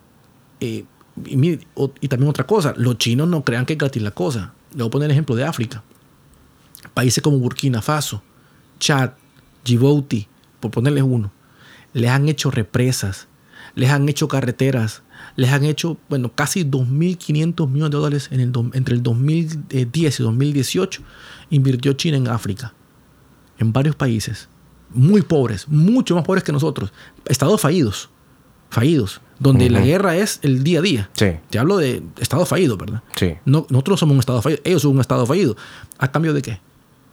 eh, y, también otra cosa, los chinos no crean que es gratis la cosa. Le voy a poner el ejemplo de África. Países como Burkina Faso, Chad, Djibouti, por ponerles uno, les han hecho represas, les han hecho carreteras, les han hecho, bueno, casi 2.500 millones de dólares en el, entre el 2010 y 2018, invirtió China en África, en varios países, muy pobres, mucho más pobres que nosotros, estados fallidos, fallidos donde la guerra es el día a día. Sí. Te hablo de estado fallido, ¿verdad? Sí. No, nosotros somos un estado fallido, ellos son un estado fallido. ¿A cambio de qué?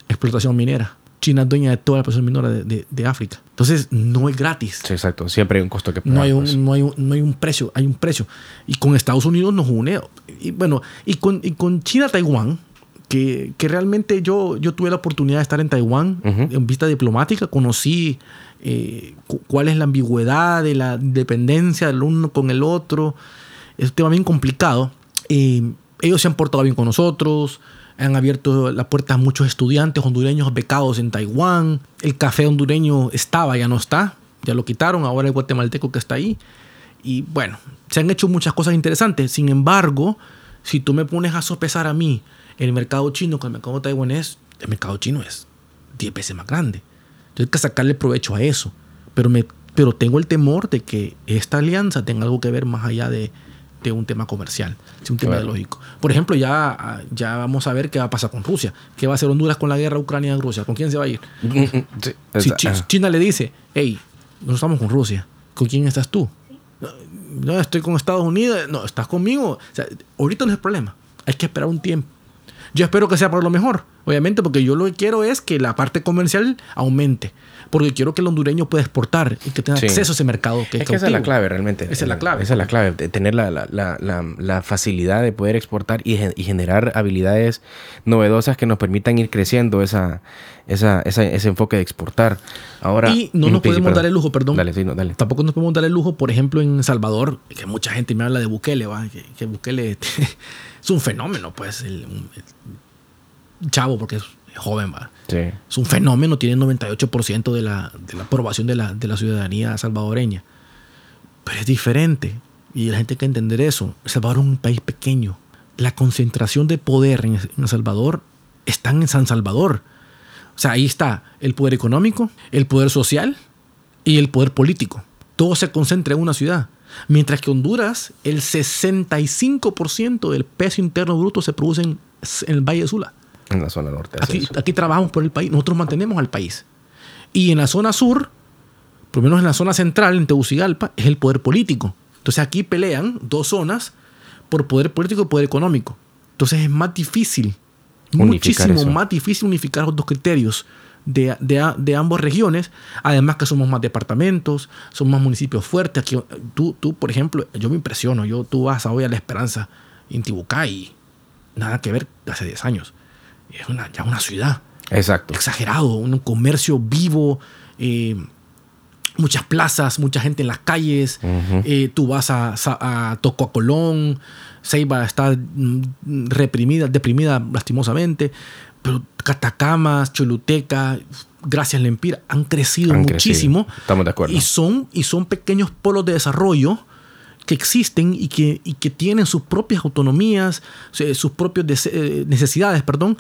Explotación minera. China es dueña de toda la explotación minera de, de, África. Entonces, no es gratis. Sí, exacto. Siempre hay un costo que pagar. No hay un, pues. no, hay un, no hay un precio, hay un precio. Y con Estados Unidos nos une. Y bueno, y con, y con China-Taiwán, que, que, realmente yo, yo tuve la oportunidad de estar en Taiwán en vista diplomática, conocí eh, cuál es la ambigüedad de la dependencia del uno con el otro. Es un tema bien complicado. Eh, ellos se han portado bien con nosotros, han abierto la puerta a muchos estudiantes hondureños becados en Taiwán. El café hondureño estaba, ya no está, ya lo quitaron, ahora el guatemalteco que está ahí. Y bueno, se han hecho muchas cosas interesantes. Sin embargo, si tú me pones a sopesar a mí el mercado chino con el mercado taiwanés, el mercado chino es 10 veces más grande. Entonces hay que sacarle provecho a eso. Pero, me, pero tengo el temor de que esta alianza tenga algo que ver más allá de, de un tema comercial, es un tema ideológico. Por ejemplo, ya, ya vamos a ver qué va a pasar con Rusia. ¿Qué va a hacer Honduras con la guerra Ucrania-Rusia? ¿Con quién se va a ir? si China le dice, hey, no estamos con Rusia, ¿con quién estás tú? No, estoy con Estados Unidos. No, estás conmigo. O sea, ahorita no es el problema. Hay que esperar un tiempo. Yo espero que sea por lo mejor, obviamente, porque yo lo que quiero es que la parte comercial aumente. Porque quiero que el hondureño pueda exportar y que tenga acceso a ese mercado. Que es, que esa es la clave realmente. Esa es la clave. Esa es la clave, tener la, la, la, la, facilidad de poder exportar y, y, generar habilidades novedosas que nos permitan ir creciendo esa, esa, ese enfoque de exportar. Ahora, y no nos podemos dar el lujo, perdón. Dale, sí, no, dale. Tampoco nos podemos dar el lujo, por ejemplo, en Salvador, que mucha gente me habla de Bukele, ¿va? Que, Bukele es un fenómeno, pues. el, chavo, porque es joven, va. Es un fenómeno, tiene 98% de la, de la aprobación de la, de la ciudadanía salvadoreña. Pero es diferente. Y la gente tiene que entender eso. El Salvador es un país pequeño. La concentración de poder en El Salvador está en San Salvador. O sea, ahí está el poder económico, el poder social y el poder político. Todo se concentra en una ciudad. Mientras que Honduras, el 65% del peso interno bruto se produce en, el Valle de Sula. En la zona norte. Aquí, aquí trabajamos por el país, nosotros mantenemos al país. Y en la zona sur, por lo menos en la zona central, en Tegucigalpa, es el poder político. Entonces aquí pelean dos zonas por poder político y poder económico. Entonces es más difícil, muchísimo más difícil unificar los dos criterios de, de, de, ambas regiones. Además que somos más departamentos, somos más municipios fuertes. Aquí, tú, tú, por ejemplo, yo me impresiono. Yo, tú vas a hoy a La Esperanza, en y nada que ver hace 10 años es una, ya una ciudad. Exacto. Exagerado, un comercio vivo, eh, muchas plazas, mucha gente en las calles. Eh, tú vas a, a, Toco a Colón, Ceiba está mm, reprimida, deprimida lastimosamente, pero Catacamas, Choluteca, gracias Lempira, han crecido muchísimo. Estamos de acuerdo. Y son, y son pequeños polos de desarrollo que existen y que, y que tienen sus propias autonomías, sus propias eh, necesidades, perdón,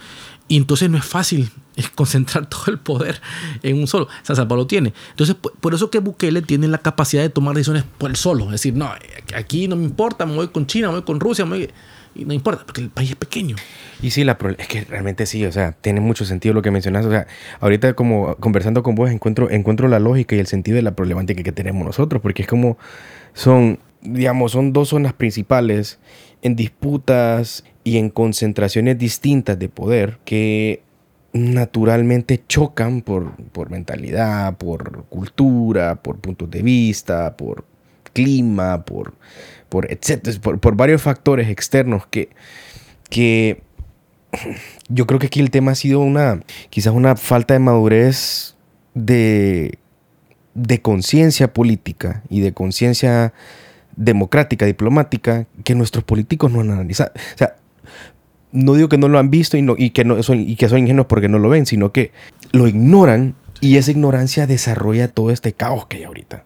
y entonces no es fácil concentrar todo el poder en un solo. San Salvador lo tiene. Entonces, por eso que Bukele tiene la capacidad de tomar decisiones por el solo. Es decir, no, aquí no me importa, me voy con China, me voy con Rusia, me voy, y no importa, porque el país es pequeño. Y sí, la es que realmente sí, o sea, tiene mucho sentido lo que mencionas. O sea, ahorita como conversando con vos encuentro, encuentro la lógica y el sentido de la problemática que tenemos nosotros, porque es como son digamos, son dos zonas principales en disputas y en concentraciones distintas de poder que naturalmente chocan por, mentalidad, por cultura, por puntos de vista, por clima, por, por etcétera, por, varios factores externos que, que yo creo que aquí el tema ha sido una, quizás una falta de madurez de, de conciencia política y de conciencia democrática, diplomática, que nuestros políticos no han analizado. O sea, no digo que no lo han visto y, no, y, que, no son, y que son ingenuos porque no lo ven, sino que lo ignoran y esa ignorancia desarrolla todo este caos que hay ahorita.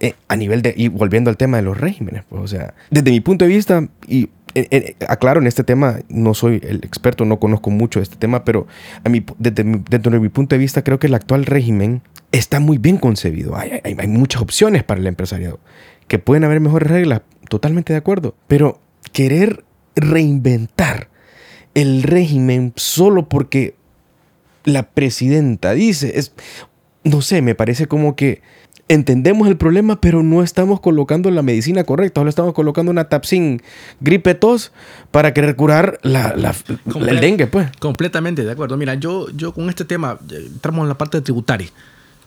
Eh, a nivel de, y volviendo al tema de los regímenes, pues, o sea, desde mi punto de vista, y eh, eh, aclaro en este tema, no soy el experto, no conozco mucho este tema, pero a mí, desde, dentro de mi punto de vista, creo que el actual régimen está muy bien concebido. Hay, hay, hay muchas opciones para el empresariado que pueden haber mejores reglas, totalmente de acuerdo, pero querer reinventar el régimen solo porque la presidenta dice, es, no sé, me parece como que entendemos el problema, pero no estamos colocando la medicina correcta, solo estamos colocando una tapsin gripe tos para querer curar la, el dengue, pues. Completamente de acuerdo. Mira, yo, yo con este tema, eh, entramos en la parte tributaria,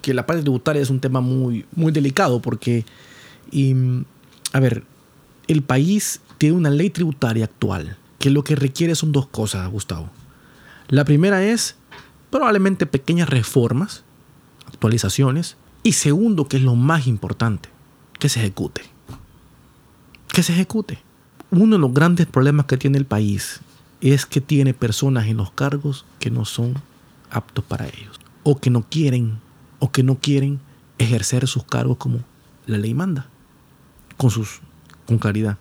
que la parte tributaria es un tema muy, muy delicado porque y, a ver, el país tiene una ley tributaria actual que lo que requiere son dos cosas, Gustavo. La primera es probablemente pequeñas reformas, actualizaciones. Y segundo, que es lo más importante, que se ejecute. Que se ejecute. Uno de los grandes problemas que tiene el país es que tiene personas en los cargos que no son aptos para ellos. O que no quieren, o que no quieren ejercer sus cargos como la ley manda con, sus, con claridad.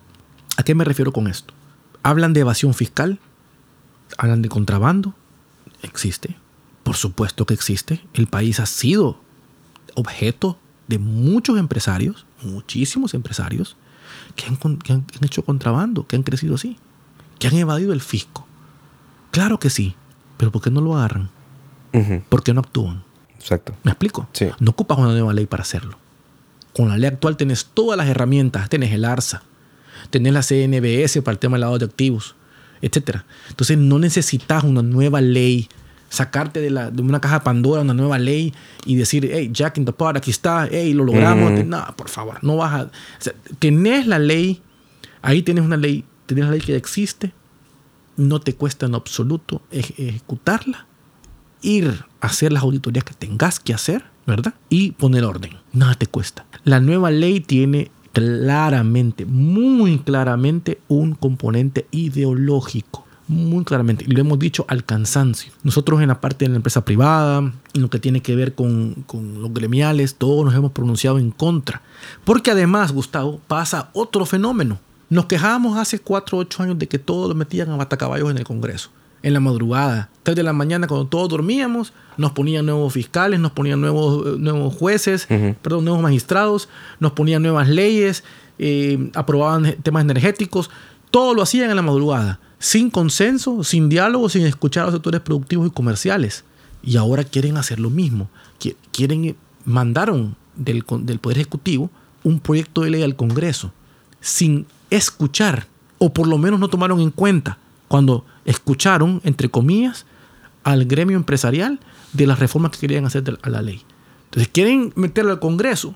¿A qué me refiero con esto? Hablan de evasión fiscal, hablan de contrabando, existe, por supuesto que existe. El país ha sido objeto de muchos empresarios, muchísimos empresarios, que han, hecho contrabando, que han crecido así, que han evadido el fisco. Claro que sí, pero ¿por qué no lo agarran? ¿Por qué no actúan? Exacto. ¿Me explico? No ocupas una nueva ley para hacerlo. Con la ley actual tienes todas las herramientas, tienes el ARSA, tienes la CNBS para el tema del lavado de activos, etc. Entonces no necesitas una nueva ley, sacarte de, la, de una caja de Pandora una nueva ley y decir, hey, Jack in the Pot, aquí está, hey, lo logramos. No, por favor, no vas a... O sea, tenés la ley, ahí tienes una ley, tienes la ley que existe, no te cuesta en absoluto ejecutarla, ir a hacer las auditorías que tengas que hacer, ¿verdad? Y poner orden. Nada te cuesta. La nueva ley tiene claramente, muy claramente, un componente ideológico. Muy claramente, y lo hemos dicho al cansancio. Nosotros en la parte de la empresa privada, en lo que tiene que ver con, con los gremiales, todos nos hemos pronunciado en contra. Porque además, Gustavo, pasa otro fenómeno. Nos quejábamos hace 4 o 8 años de que todos lo metían a batacaballos en el Congreso en la madrugada, 3 de la mañana, cuando todos dormíamos, nos ponían nuevos fiscales, nos ponían nuevos, nuevos jueces, perdón, nuevos magistrados, nos ponían nuevas leyes, eh, aprobaban temas energéticos, todo lo hacían en la madrugada, sin consenso, sin diálogo, sin escuchar a los sectores productivos y comerciales. Y ahora quieren hacer lo mismo. Quieren, mandaron del, del Poder Ejecutivo un proyecto de ley al Congreso, sin escuchar, o por lo menos no tomaron en cuenta cuando escucharon, entre comillas, al gremio empresarial de las reformas que querían hacer a la ley. Entonces quieren meterlo al Congreso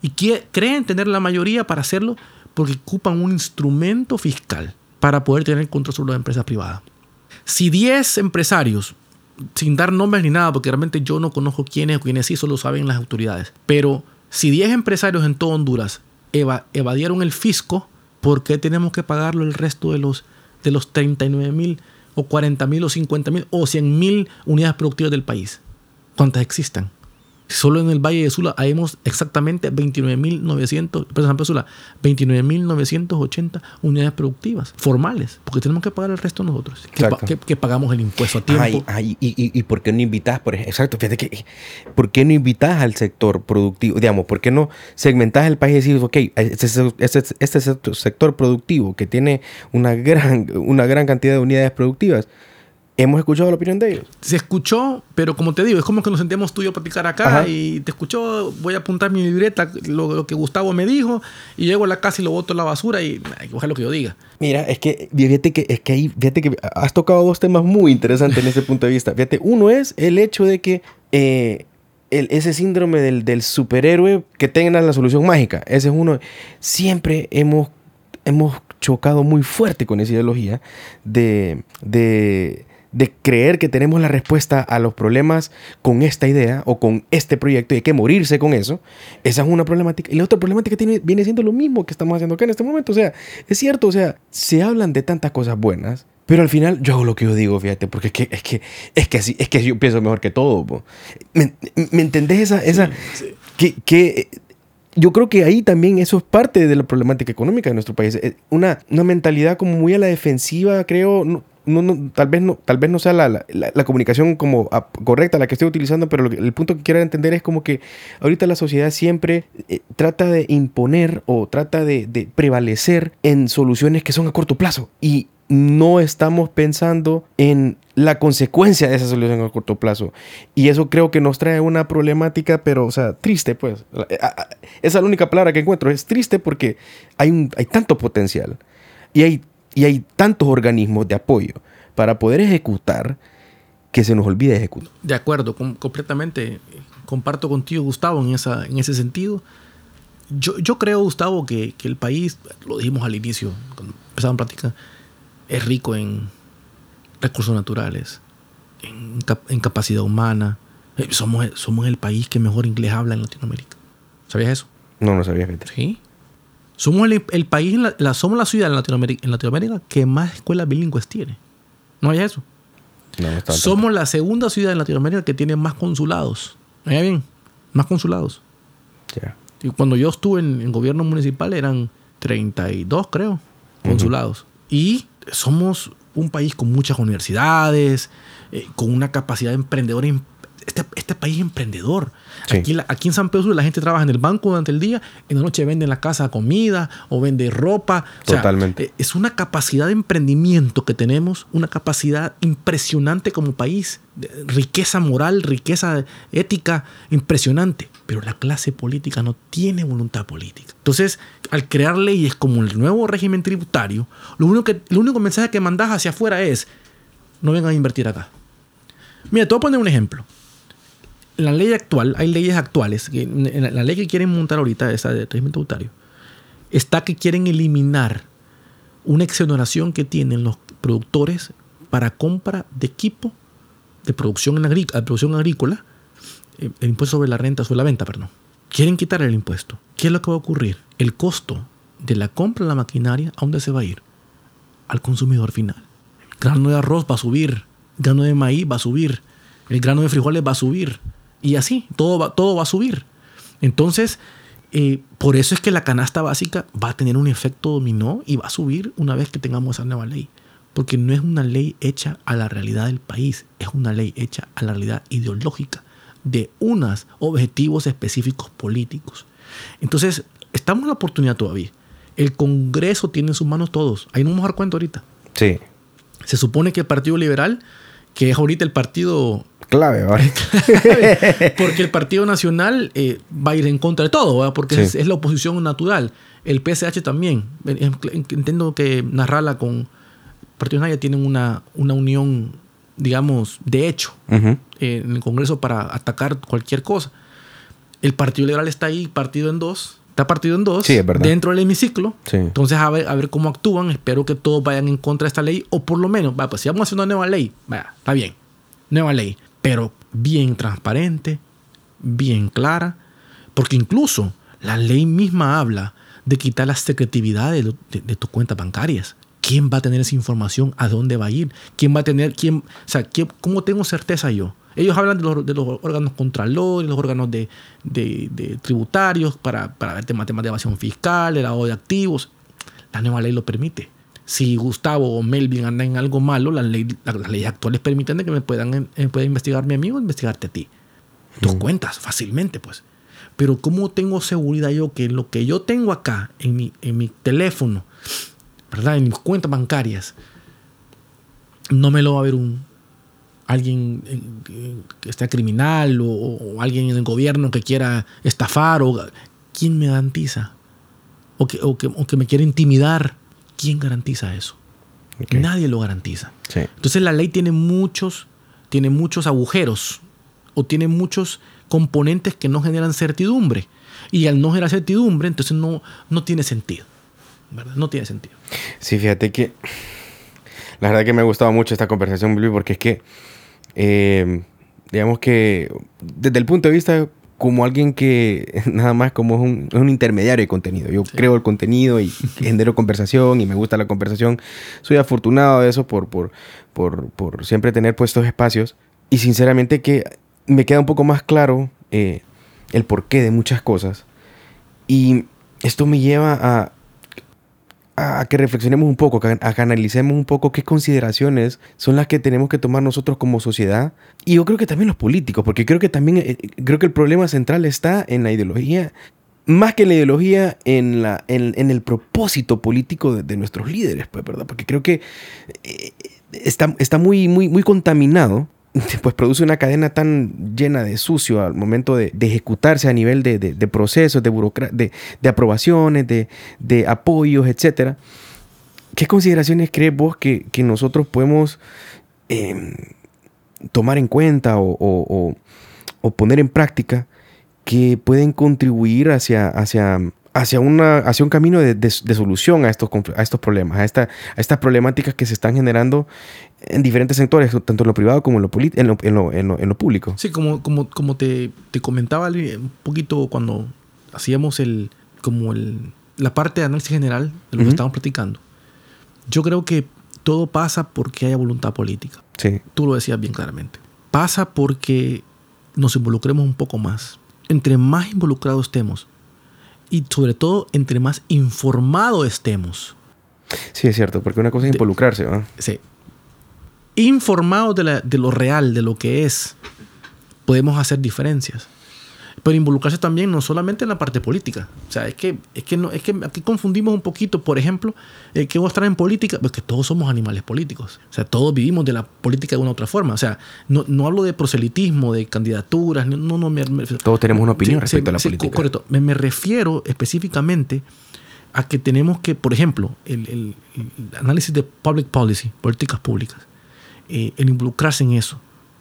y creen tener la mayoría para hacerlo porque ocupan un instrumento fiscal para poder tener control sobre las empresas privadas. Si 10 empresarios, sin dar nombres ni nada, porque realmente yo no conozco quiénes o quiénes sí, solo saben las autoridades, pero si 10 empresarios en todo Honduras evadieron el fisco, ¿por qué tenemos que pagarlo el resto de los de los 39 mil o 40 mil o 50 mil o 100 mil unidades productivas del país. ¿Cuántas existan? Solo en el Valle de Sula hay exactamente 29.900, 29.980 unidades productivas formales, porque tenemos que pagar el resto nosotros, que, pagamos el impuesto a tiempo. y, por qué no invitas, por exacto, fíjate que, ¿por qué no invitas al sector productivo? Digamos, ¿por qué no segmentas el país y decís, ok, este, este, este sector productivo que tiene una gran, una gran cantidad de unidades productivas, hemos escuchado la opinión de ellos. Se escuchó, pero como te digo, es como que nos sentíamos tú y yo a platicar acá y te escuchó, voy a apuntar mi libreta, lo, que Gustavo me dijo, y llego a la casa y lo boto en la basura y que lo que yo diga. Mira, es que fíjate que, es que ahí, fíjate que has tocado dos temas muy interesantes en ese punto de vista. Fíjate, uno es el hecho de que eh, ese síndrome del, del, superhéroe que tenga la solución mágica. Ese es uno. Siempre hemos, hemos chocado muy fuerte con esa ideología de, de de creer que tenemos la respuesta a los problemas con esta idea o con este proyecto y hay que morirse con eso, esa es una problemática. Y la otra problemática tiene, viene siendo lo mismo que estamos haciendo acá en este momento. O sea, es cierto, o sea, se hablan de tantas cosas buenas, pero al final yo hago lo que yo digo, fíjate, porque es que, es que, es que, así, es que yo pienso mejor que todo. ¿Me, ¿Me, entendés esa, esa que, que yo creo que ahí también eso es parte de la problemática económica de nuestro país. Eh, una, una mentalidad como muy a la defensiva, creo, no, tal, vez no, tal vez no sea la, la, comunicación como correcta la que estoy utilizando, pero el punto que quiero entender es como que ahorita la sociedad siempre eh, trata de imponer o trata de, prevalecer en soluciones que son a corto plazo y no estamos pensando en la consecuencia de esa solución a corto plazo. Y eso creo que nos trae una problemática, pero, o sea, triste, pues. Eh, esa es la única palabra que encuentro. Es triste porque hay, hay tanto potencial y hay y hay tantos organismos de apoyo para poder ejecutar que se nos olvida ejecutar. De acuerdo, completamente. Comparto contigo, Gustavo, en, esa, en ese sentido. Yo, yo creo, Gustavo, que, que, el país, lo dijimos al inicio, cuando empezamos a platicar, es rico en recursos naturales, en, en capacidad humana. Eh, somos, somos el país que mejor inglés habla en Latinoamérica. ¿Sabías eso? No, no sabía, Peter. Sí. Somos el, país, la, somos la ciudad en Latinoamérica, en Latinoamérica que más escuelas bilingües tiene. ¿No hay eso? somos la segunda ciudad en Latinoamérica que tiene más consulados. ¿Oye bien? Más consulados. Y cuando yo estuve en, el gobierno municipal eran 32, creo, consulados. Y somos un país con muchas universidades, eh, con una capacidad de emprendedores este, este país es emprendedor. Aquí, aquí, en San Pedro la gente trabaja en el banco durante el día, en la noche vende en la casa comida o vende ropa. Totalmente. Eh, es una capacidad de emprendimiento que tenemos, una capacidad impresionante como país. Riqueza moral, riqueza ética, impresionante. Pero la clase política no tiene voluntad política. Entonces, al crear leyes como el nuevo régimen tributario, lo único, que, el único mensaje que mandas hacia afuera es, no vengan a invertir acá. Mira, te voy a poner un ejemplo la ley actual, hay leyes actuales, en la ley que quieren montar ahorita, esa de régimen tributario, está que quieren eliminar una exoneración que tienen los productores para compra de equipo de producción, en producción agrícola, eh, el impuesto sobre la renta, sobre la venta, perdón. Quieren quitar el impuesto. ¿Qué es lo que va a ocurrir? El costo de la compra de la maquinaria, ¿a dónde se va a ir? Al consumidor final. El grano de arroz va a subir, el grano de maíz va a subir, el grano de frijoles va a subir, y así, todo va, todo va a subir. Entonces, eh, por eso es que la canasta básica va a tener un efecto dominó y va a subir una vez que tengamos esa nueva ley. Porque no es una ley hecha a la realidad del país, es una ley hecha a la realidad ideológica de unos objetivos específicos políticos. Entonces, estamos en la oportunidad todavía. El Congreso tiene en sus manos todos. Ahí no vamos a dar cuenta ahorita. Sí. Se supone que el Partido Liberal, que es ahorita el partido clave, porque el Partido Nacional eh, va a ir en contra de todo, porque es, la oposición natural. El PSH también. Entiendo que Narrala con el Partido Nacional tienen una, una unión, digamos, de hecho eh, en el Congreso para atacar cualquier cosa. El Partido Liberal está ahí partido en dos. Está partido en dos dentro del hemiciclo. Entonces, a ver, a ver cómo actúan. Espero que todos vayan en contra de esta ley. O por lo menos, va, pues si vamos a hacer una nueva ley, vaya, está bien. Nueva ley pero bien transparente, bien clara, porque incluso la ley misma habla de quitar la secretividad de, tus cuentas bancarias. ¿Quién va a tener esa información? ¿A dónde va a ir? ¿Quién va a tener? Quién, o sea, ¿cómo tengo certeza yo? Ellos hablan de los, de los órganos contralores, los órganos de, tributarios para, para ver temas, temas de evasión fiscal, el lavado de activos. La nueva ley lo permite si Gustavo o Melvin andan en algo malo, las, leyes actuales permiten que me puedan, eh, pueda investigar mi amigo investigarte a ti. Tus cuentas, fácilmente, pues. Pero ¿cómo tengo seguridad yo que lo que yo tengo acá en mi, en mi teléfono, ¿verdad? En mis cuentas bancarias, no me lo va a ver un alguien eh, que esté criminal o, alguien en el gobierno que quiera estafar o quién me garantiza o que, o que, o que me quiera intimidar ¿quién garantiza eso? Nadie lo garantiza. Entonces la ley tiene muchos, tiene muchos agujeros o tiene muchos componentes que no generan certidumbre. Y al no generar certidumbre, entonces no, no tiene sentido. ¿verdad? No tiene sentido. Sí, fíjate que la verdad que me ha gustado mucho esta conversación, porque es que, eh, digamos que desde el punto de vista como alguien que nada más como es un, intermediario de contenido. Yo creo el contenido y genero conversación y me gusta la conversación. Soy afortunado de eso por, por, por, siempre tener puestos espacios. Y sinceramente que me queda un poco más claro eh, el porqué de muchas cosas. Y esto me lleva a, a que reflexionemos un poco, a que analicemos un poco qué consideraciones son las que tenemos que tomar nosotros como sociedad y yo creo que también los políticos, porque creo que también eh, creo que el problema central está en la ideología, más que en la ideología, en, la, en, el propósito político de, nuestros líderes, pues, ¿verdad? Porque creo que eh, está, está muy, muy, muy contaminado pues produce una cadena tan llena de sucio al momento de, ejecutarse a nivel de, procesos, de, de, aprobaciones, de, apoyos, etc. ¿Qué consideraciones crees vos que, nosotros podemos em, tomar en cuenta o, poner en práctica que pueden contribuir hacia, hacia hacia, una, hacia un camino de, solución a estos, a estos problemas, a, esta, a estas problemáticas que se están generando en diferentes sectores, tanto en lo privado como en lo, en lo, en lo, público. Sí, como, como, como te, te, comentaba un poquito cuando hacíamos el, como el, la parte de análisis general de lo que estamos platicando. Yo creo que todo pasa porque haya voluntad política. Sí. Tú lo decías bien claramente. Pasa porque nos involucremos un poco más. Entre más involucrados estemos, y sobre todo entre más informado estemos. Sí, es cierto, porque una cosa es involucrarse, ¿no? Sí. Informado de, de, lo real, de lo que es, podemos hacer diferencias. Pero involucrarse también no solamente en la parte política. O sea, es que, es que, no, es que aquí confundimos un poquito, por ejemplo, eh, que a estar en política, pues todos somos animales políticos. O sea, todos vivimos de la política de una u otra forma. O sea, no, no hablo de proselitismo, de candidaturas, no, no, me, Todos tenemos una opinión respecto a la política. Correcto. Me, me, refiero específicamente a que tenemos que, por ejemplo, el, el, análisis de public policy, políticas públicas, eh, el involucrarse en eso.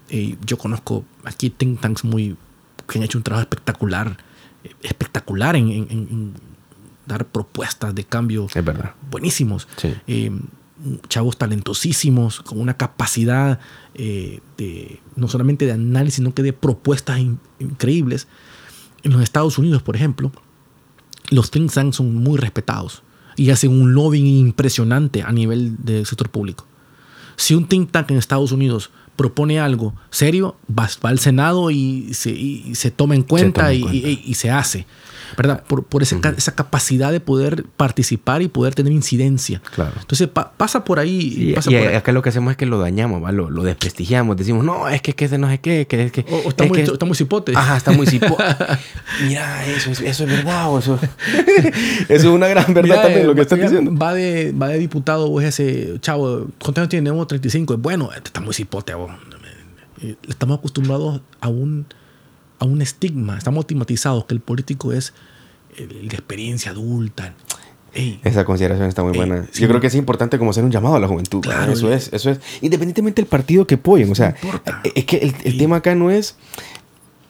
Eh, yo conozco aquí think tanks muy que han hecho un trabajo espectacular, espectacular en, dar propuestas de cambio es verdad. buenísimos. Eh, chavos talentosísimos, con una capacidad eh, de, no solamente de análisis, sino que de propuestas increíbles. En los Estados Unidos, por ejemplo, los think tanks son muy respetados y hacen un lobbying impresionante a nivel del sector público. Si un think tank en Estados Unidos propone algo serio, va, al Senado y se, se, toma en cuenta, y, se hace. ¿Verdad? Por, por esa, esa, capacidad de poder participar y poder tener incidencia. Claro. Entonces pasa por ahí. y, acá lo que hacemos es que lo dañamos, Lo, lo, desprestigiamos. Decimos, no, es que, es que ese no sé qué. Que, es que, o, está, muy, está, muy, cipote. Ajá, está muy cipote. Mira, eso, eso es verdad. O eso, eso es una gran verdad también lo que estás diciendo. Va de, va de diputado, o ese chavo, ¿cuántos años tiene? 35. Bueno, este está muy cipote, vos. Eh, estamos acostumbrados a un, a un estigma, estamos estigmatizados que el político es el de experiencia adulta. Esa consideración está muy buena. Yo creo que es importante como hacer un llamado a la juventud. Claro, eso es, eso es. Independientemente del partido que apoyen. O sea, eh, es que el, tema acá no es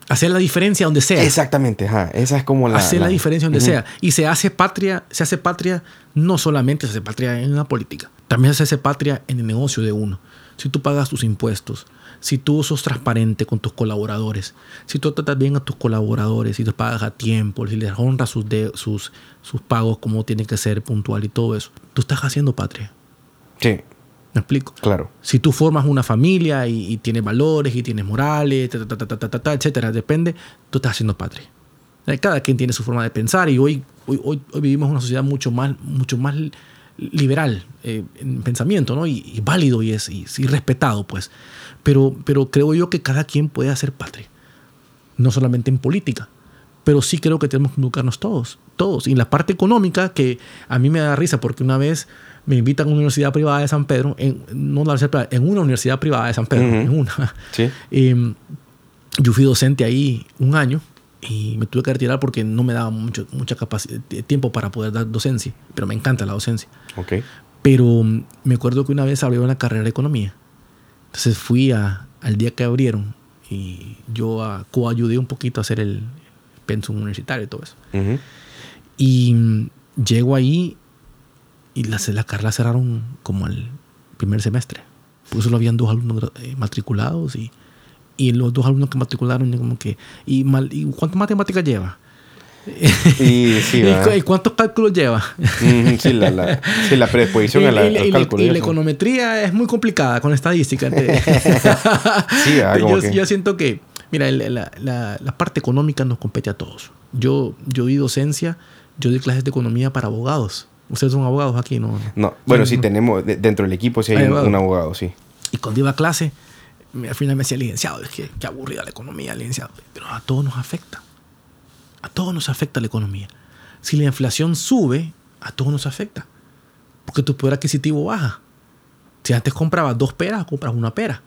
hacer la diferencia donde sea. Exactamente, esa es como la hacer la, diferencia donde sea y se hace patria, se hace patria no solamente se hace patria en la política, también se hace patria en el negocio de uno. Si tú pagas tus impuestos, si tú sos transparente con tus colaboradores, si tú tratas bien a tus colaboradores, si te pagas a tiempo, si les honras sus, sus, sus pagos como tiene que ser puntual y todo eso, tú estás haciendo patria. Sí. ¿Me explico? Claro. Si tú formas una familia y, tienes valores y tienes morales, ta, ta, ta, etcétera, depende, tú estás haciendo patria. Eh, cada quien tiene su forma de pensar y hoy, hoy, hoy, vivimos una sociedad mucho más, mucho más liberal eh, en pensamiento, ¿no? Y, válido y es y, y respetado, pues pero, pero creo yo que cada quien puede hacer patria, no solamente en política, pero sí creo que tenemos que educarnos todos, todos. Y la parte económica, que a mí me da risa porque una vez me invitan a una universidad privada de San Pedro, en, no en una universidad privada de San Pedro, en una. ¿Sí? Em, yo fui docente ahí un año y me tuve que retirar porque no me daba mucho mucha capacidad, tiempo para poder dar docencia, pero me encanta la docencia. Okay. Pero me acuerdo que una vez abrió una carrera de economía entonces fui a, al día que abrieron y yo a, coayudé un poquito a hacer el pensum universitario y todo eso. Y mm, llego ahí y las, la carrera cerraron como al primer semestre. Pues solo habían dos alumnos eh, matriculados y, y los dos alumnos que matricularon como que, ¿y, mal, ¿y cuánto matemáticas lleva? Y, sí, ¿Y, cuántos cálculos lleva? sí, la, la, sí, la predisposición a la, y, al cálculo. Y, la econometría es muy complicada con estadística. sí, ah, yo, yo, siento que, mira, la, la, parte económica nos compete a todos. Yo, yo di docencia, yo di clases de economía para abogados. Ustedes son abogados aquí, ¿no? No, bueno, sí, tenemos, dentro del equipo sí hay, un, abogado, sí. Y cuando iba a clase, al final me decía licenciado, es que qué aburrida la economía, licenciado. Pero a todos nos afecta a todos nos afecta la economía. Si la inflación sube, a todos nos afecta. Porque tu poder adquisitivo baja. Si antes comprabas dos peras, compras una pera.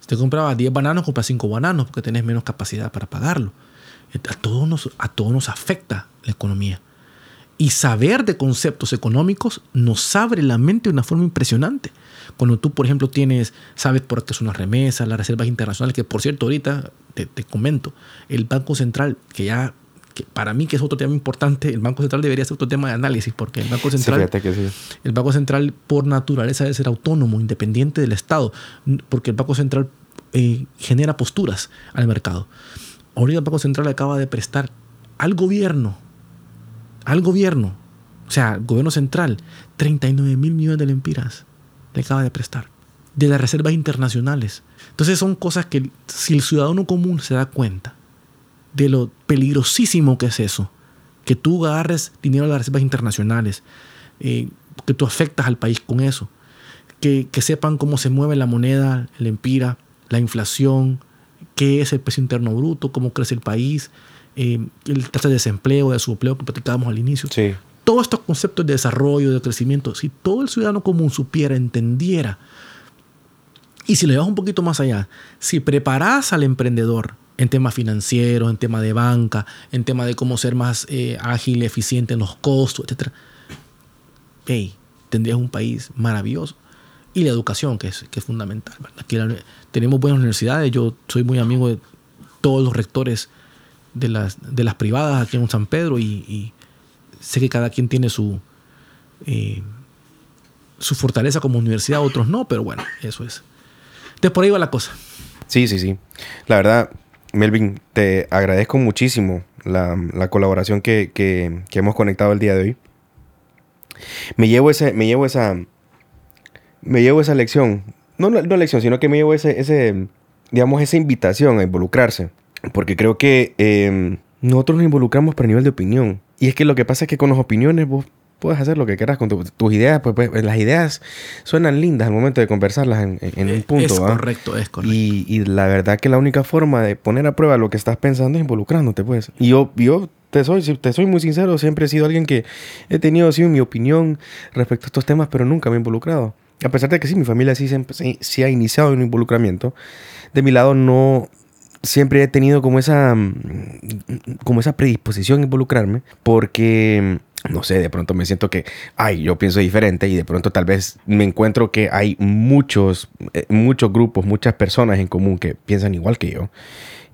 Si te comprabas 10 bananos, compras 5 bananos porque tenés menos capacidad para pagarlo. A todos, nos, a nos afecta la economía. Y saber de conceptos económicos nos abre la mente de una forma impresionante. Cuando tú, por ejemplo, tienes, sabes por qué son las remesas, las reservas internacionales, que por cierto, ahorita te, te comento, el Banco Central, que ya para mí que es otro tema importante, el Banco Central debería ser otro tema de análisis, porque el Banco Central, el Banco Central por naturaleza debe ser autónomo, independiente del Estado, porque el Banco Central eh, genera posturas al mercado. Ahorita el Banco Central acaba de prestar al gobierno, al gobierno, o sea, al gobierno central, 39 mil millones de lempiras le acaba de prestar, de las reservas internacionales. Entonces son cosas que si el ciudadano común se da cuenta, de lo peligrosísimo que es eso. Que tú agarres dinero de las reservas internacionales, eh, que tú afectas al país con eso. Que, sepan cómo se mueve la moneda, el empira, la inflación, qué es el precio interno bruto, cómo crece el país, eh, el tasa de desempleo, de subepleo que platicábamos al inicio. Sí. Todos estos conceptos de desarrollo, de crecimiento, si todo el ciudadano común supiera, entendiera, y si le vas un poquito más allá, si preparas al emprendedor en temas financieros, en temas de banca, en temas de cómo ser más eh, ágil, eficiente en los costos, etc., hey, tendrías un país maravilloso. Y la educación, que es, que es fundamental. Aquí tenemos buenas universidades. Yo soy muy amigo de todos los rectores de las, de las privadas aquí en San Pedro y, sé que cada quien tiene su, eh, su fortaleza como universidad, otros no, pero bueno, eso es. Entonces por ahí va la cosa. Sí, sí, sí. La verdad, Melvin, te agradezco muchísimo la, colaboración que, que, hemos conectado el día de hoy. Me llevo, ese, me llevo esa. Me llevo esa lección. No, no, lección, sino que me llevo ese, ese, digamos, esa invitación a involucrarse. Porque creo que em, nosotros nos involucramos por nivel de opinión. Y es que lo que pasa es que con las opiniones vos puedes hacer lo que quieras con tus ideas. Pues, pues, las ideas suenan lindas al momento de conversarlas en, un eh, punto. Es correcto, es correcto. Y, la verdad que la única forma de poner a prueba lo que estás pensando es involucrándote, pues. Y yo, yo te soy, te soy muy sincero, siempre he sido alguien que he tenido sí, mi opinión respecto a estos temas, pero nunca me he involucrado. A pesar de que sí, mi familia sí, sí ha iniciado un involucramiento, de mi lado no, siempre he tenido como esa, mm, como esa predisposición a involucrarme porque, no sé, de pronto me siento que, ay, yo pienso diferente y de pronto tal vez me encuentro que hay muchos, eh, muchos grupos, muchas personas en común que piensan igual que yo.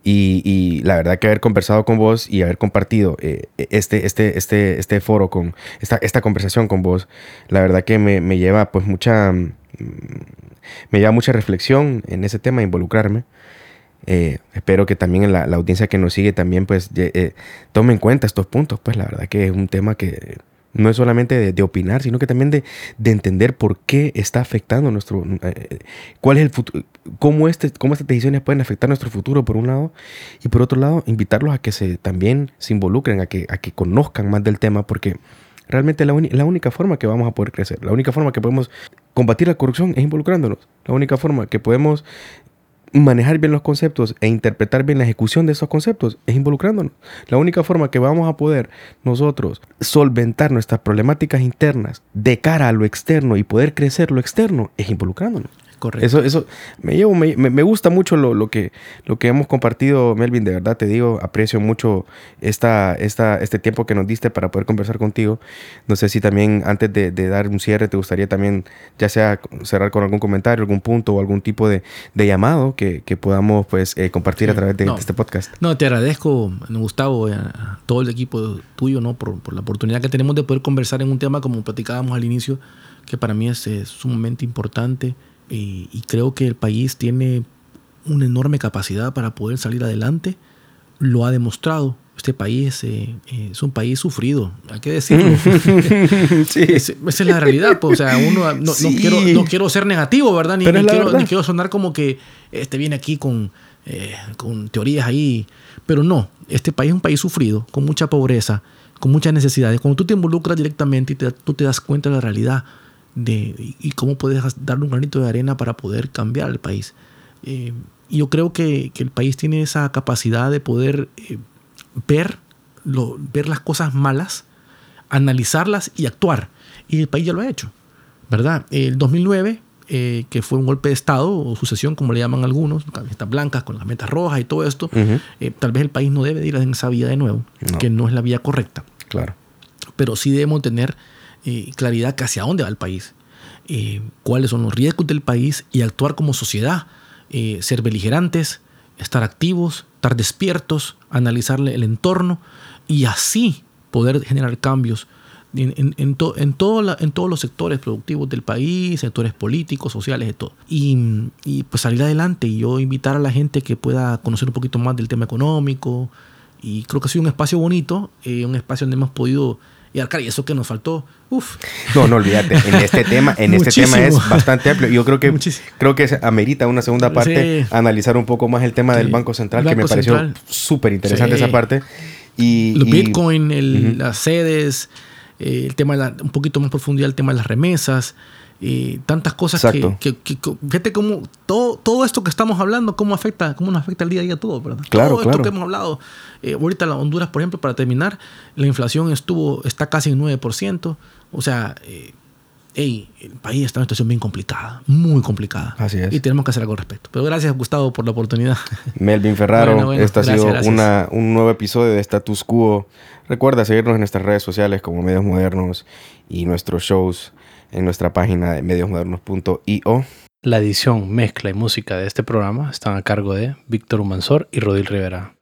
Y, la verdad que haber conversado con vos y haber compartido eh, este, este, este, este foro con esta, esta conversación con vos, la verdad que me, me lleva pues mucha, mm, me lleva mucha reflexión en ese tema, involucrarme. Eh, espero que también la, la, audiencia que nos sigue también pues eh, tome en cuenta estos puntos. Pues la verdad que es un tema que no es solamente de, opinar, sino que también de, de, entender por qué está afectando nuestro, eh, cuál es el futuro, cómo, este, cómo estas decisiones pueden afectar nuestro futuro por un lado y por otro lado invitarlos a que se también se involucren, a que, a que conozcan más del tema porque realmente la, la única forma que vamos a poder crecer, la única forma que podemos combatir la corrupción es involucrándonos, la única forma que podemos manejar bien los conceptos e interpretar bien la ejecución de esos conceptos es involucrándonos. La única forma que vamos a poder nosotros solventar nuestras problemáticas internas de cara a lo externo y poder crecer lo externo es involucrándonos. Correcto. Eso, eso me, llevo, me, me, gusta mucho lo, lo, que, lo que hemos compartido, Melvin. De verdad te digo, aprecio mucho esta, esta, este tiempo que nos diste para poder conversar contigo. No sé si también antes de, de dar un cierre te gustaría también, ya sea cerrar con algún comentario, algún punto o algún tipo de, de llamado que, que, podamos pues eh, compartir a través de, este podcast. No, te agradezco, Gustavo, a todo el equipo tuyo, ¿no? Por, por, la oportunidad que tenemos de poder conversar en un tema como platicábamos al inicio, que para mí es, es sumamente importante y, creo que el país tiene una enorme capacidad para poder salir adelante. Lo ha demostrado. Este país eh, eh, es un país sufrido, hay que decirlo. sí. esa es la realidad. Pues, o sea, uno no, quiero, no, quiero, ser negativo, ¿verdad? Ni, quiero, ni, quiero, sonar como que este viene aquí con, eh, con teorías ahí. Pero no, este país es un país sufrido, con mucha pobreza, con muchas necesidades. Cuando tú te involucras directamente y tú te das cuenta de la realidad, de, y cómo puedes darle un granito de arena para poder cambiar el país. Eh, yo creo que, que, el país tiene esa capacidad de poder eh, ver, lo, ver las cosas malas, analizarlas y actuar. Y el país ya lo ha hecho, ¿verdad? El 2009, eh, que fue un golpe de Estado o sucesión, como le llaman algunos, camisetas blancas con las metas rojas y todo esto, tal vez el país no debe ir en esa vía de nuevo, que no es la vía correcta. Claro. Pero sí debemos tener eh, claridad hacia dónde va el país, eh, cuáles son los riesgos del país y actuar como sociedad, eh, ser beligerantes, estar activos, estar despiertos, analizar el entorno y así poder generar cambios en, en, en, todos los sectores productivos del país, sectores políticos, sociales, de todo. Y, y, pues salir adelante y yo invitar a la gente que pueda conocer un poquito más del tema económico. Y creo que ha sido un espacio bonito, un espacio donde hemos podido y y eso que nos faltó, uf. No, no olvídate. En este tema, en este tema es bastante amplio. Yo creo que creo que amerita una segunda parte analizar un poco más el tema del Banco Central, que me pareció súper interesante esa parte. Y, Los Bitcoin, las sedes, eh, el tema de un poquito más profundidad el tema de las remesas. Y tantas cosas que, que, fíjate cómo todo, todo esto que estamos hablando, cómo afecta, cómo nos afecta el día a día todo, ¿verdad? Claro, todo esto que hemos hablado. Eh, ahorita en Honduras, por ejemplo, para terminar, la inflación estuvo, está casi en 9%. O sea, eh, el país está en una situación bien complicada, muy complicada. Así es. Y tenemos que hacer algo al respecto. Pero gracias, Gustavo, por la oportunidad. Melvin Ferraro, este ha sido Una, un nuevo episodio de Status Quo. Recuerda seguirnos en nuestras redes sociales como Medios Modernos y nuestros shows en nuestra página de mediosmodernos.io. La edición, mezcla y música de este programa están a cargo de Víctor Humansor y Rodil Rivera.